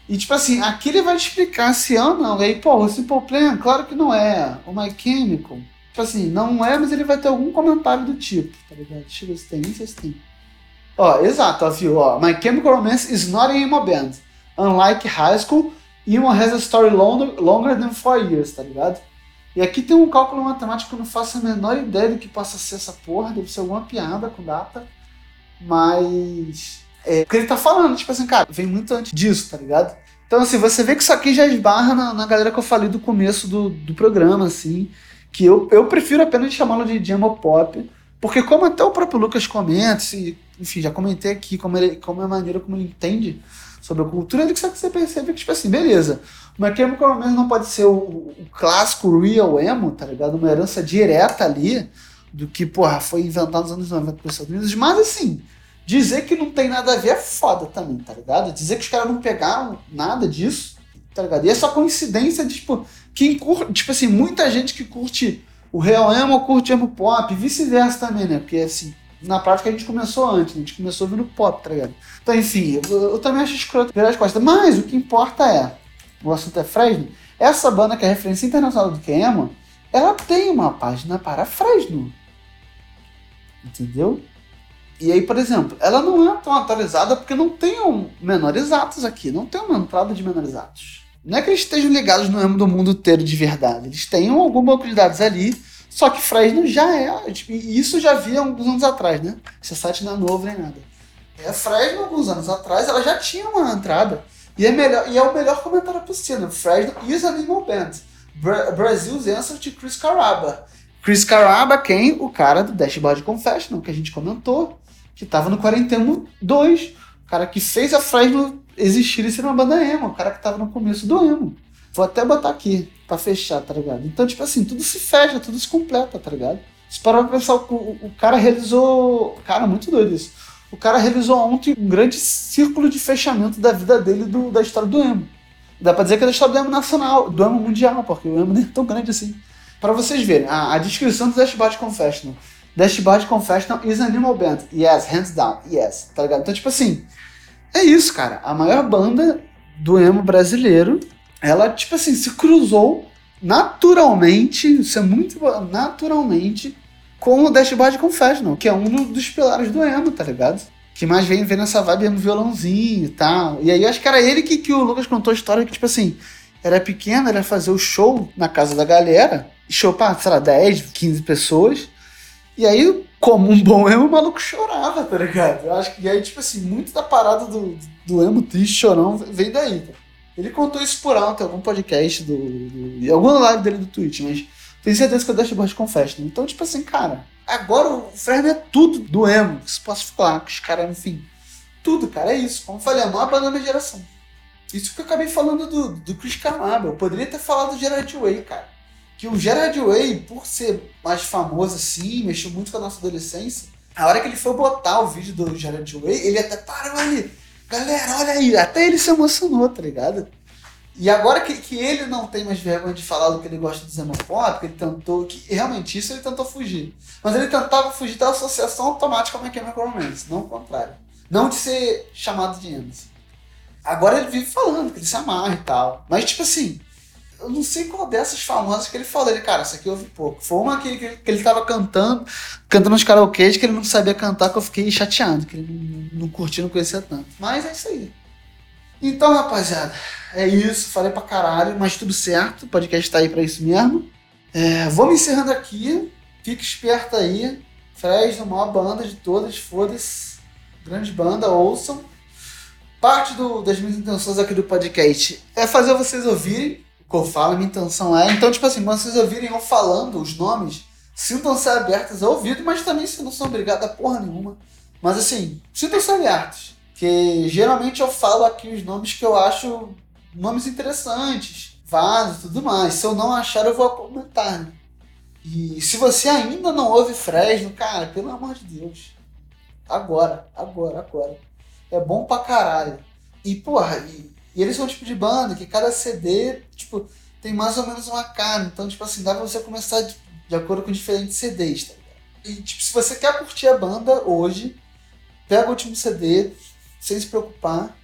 e tipo assim, aqui ele vai te explicar se é ou não. E aí, pô, o Simple Plan, claro que não é. O My Chemical, tipo assim, não é, mas ele vai ter algum comentário do tipo, tá ligado? Deixa eu ver se tem, não sei se tem. Ó, exato, ó, viu? Ó, My Chemical Romance is not an emo band. Unlike High School, emo has a story longer, than four years, tá ligado? E aqui tem um cálculo matemático que eu não faço a menor ideia do que possa ser essa porra, deve ser alguma piada com data, mas é, que ele tá falando, tipo assim, cara, vem muito antes disso, tá ligado? Então, assim, você vê que isso aqui já esbarra na, na galera que eu falei do começo do, do programa, assim, que eu, eu prefiro apenas chamá-lo de Demo Pop, porque como até o próprio Lucas comenta, e, enfim, já comentei aqui como, ele, como é a maneira como ele entende sobre a cultura, ele que você percebe que, tipo assim, beleza, o My Chemical Romance não pode ser o, o, clássico real emo, tá ligado? Uma herança direta ali do que, porra, foi inventado nos anos 90 pelos Estados Unidos, mas assim, Dizer que não tem nada a ver é foda também, tá ligado? Dizer que os caras não pegaram nada disso, tá ligado? E essa coincidência de, tipo, quem curte, tipo assim, muita gente que curte o real emo curte emo pop, vice-versa também, né? Porque, assim, na prática a gente começou antes, a gente começou vindo pop, tá ligado? Então, enfim, eu, eu também acho escroto virar as costas. Mas o que importa é, o assunto é Fresno, essa banda que é referência internacional do que é emo, ela tem uma página para Fresno. Entendeu? E aí, por exemplo, ela não é tão atualizada porque não tem um menores atos aqui, não tem uma entrada de menores atos. Não é que eles estejam ligados no âmbito do mundo inteiro de verdade, eles têm algum banco de dados ali, só que Fresno já é, tipo, e isso já havia alguns anos atrás, né? Esse site não é novo nem nada. É Fresno, alguns anos atrás, ela já tinha uma entrada. E é, melhor, e é o melhor comentário possível. Fresno is a animal band. Bra Brasil's answer to Chris Caraba. Chris Caraba, quem? O cara do Dashboard Confessional, que a gente comentou que estava no Quarentena 2. O cara que fez a Fresno existir e ser uma banda emo. O cara que estava no começo do emo. Vou até botar aqui para fechar, tá ligado? Então, tipo assim, tudo se fecha, tudo se completa, tá ligado? Se parar pra pensar, o, o, cara realizou. Cara, muito doido isso. O cara realizou ontem um grande círculo de fechamento da vida dele do, da história do emo. Dá pra dizer que é da história do emo nacional, do emo mundial, porque o emo nem é tão grande assim. Para vocês verem, a, a descrição do Dashboard Confessional Dashboard Confessional is an animal band. Yes, hands down. Yes. Tá ligado? Então, tipo assim, é isso, cara. A maior banda do emo brasileiro, ela, tipo assim, se cruzou naturalmente, isso é muito naturalmente, com o Dashboard Confessional, que é um dos pilares do emo, tá ligado? Que mais vem, vem nessa vibe no violãozinho e tal. E aí acho que era ele que, que o Lucas contou a história que, tipo assim, era pequeno, era fazer o show na casa da galera, show pra, sei lá, 10, 15 pessoas. E aí, como um bom emo, o maluco chorava, tá ligado? Eu acho que e aí, tipo assim, muito da parada do, do emo triste, chorão, vem daí. Tá? Ele contou isso por alto em algum podcast do. do em alguma live dele do Twitch, mas tenho certeza que eu Dashboard Confession. Então, tipo assim, cara, agora o Fresno é tudo do emo. Isso posso falar, que os caras, enfim. Tudo, cara, é isso. Como eu falei, a maior banda da minha geração. Isso que eu acabei falando do, do Chris Carnaba. Eu poderia ter falado do Gerard Way, cara. Que o Gerard Way, por ser mais famoso assim, mexeu muito com a nossa adolescência. A hora que ele foi botar o vídeo do Gerard Way, ele até parou ali. Galera, olha aí. Até ele se emocionou, tá ligado? E agora que, que ele não tem mais vergonha de falar do que ele gosta de xenofóbico, ele tentou. Que, realmente, isso ele tentou fugir. Mas ele tentava fugir da associação automática com a Chemical Romance, não o contrário. Não de ser chamado de Emerson. Agora ele vive falando que ele se amarra e tal. Mas, tipo assim, eu não sei qual dessas famosas que ele falou. Ele, cara, essa aqui eu ouvi pouco. Foi uma que, que, que ele tava cantando, cantando nos karaokês que ele não sabia cantar, que eu fiquei chateado, que ele não, não curtia, não conhecia tanto. Mas é isso aí. Então, rapaziada, é isso. Falei pra caralho, mas tudo certo. O podcast tá aí pra isso mesmo. É, vou me encerrando aqui. Fique esperto aí. Fresno, maior banda de todas, foda-se. Grande banda, ouçam. Parte do, das minhas intenções aqui do podcast é fazer vocês ouvirem que eu falo, minha intenção é. Então, tipo assim, quando vocês ouvirem eu falando os nomes, sintam-se abertos ao ouvido, mas também se não são obrigados a porra nenhuma. Mas assim, sintam-se abertos. Que geralmente eu falo aqui os nomes que eu acho nomes interessantes, vasos e tudo mais. Se eu não achar, eu vou comentar. Né? E se você ainda não ouve Fresno, cara, pelo amor de Deus. Agora, agora, agora. É bom pra caralho. E, porra, e, e eles são um tipo de banda que cada CD, tipo, tem mais ou menos uma cara. Então, tipo assim, dá pra você começar de, de acordo com diferentes CDs, tá ligado? E, tipo, se você quer curtir a banda hoje, pega o último CD, sem se preocupar.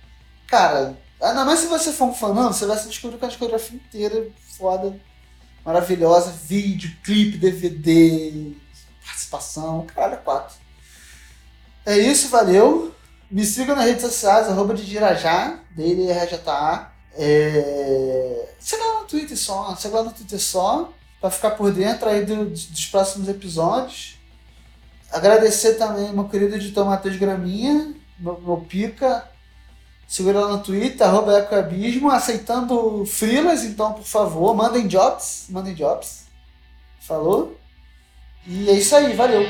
Cara, ainda mais se você for um fã, não, você vai se descobrir com a discografia inteira, foda, maravilhosa, vídeo, clipe, DVD, participação, caralho, quatro. É isso, valeu. Me siga nas redes sociais, arroba de Dirajá, dele é. Siga lá no Twitter só, siga lá no Twitter só, pra ficar por dentro aí do, dos próximos episódios. Agradecer também meu querido editor Matheus Graminha, meu, meu pica. Segura lá no Twitter, arroba Ecoabismo, aceitando frilas, então, por favor, mandem jobs, mandem jobs. Falou? E é isso aí, valeu!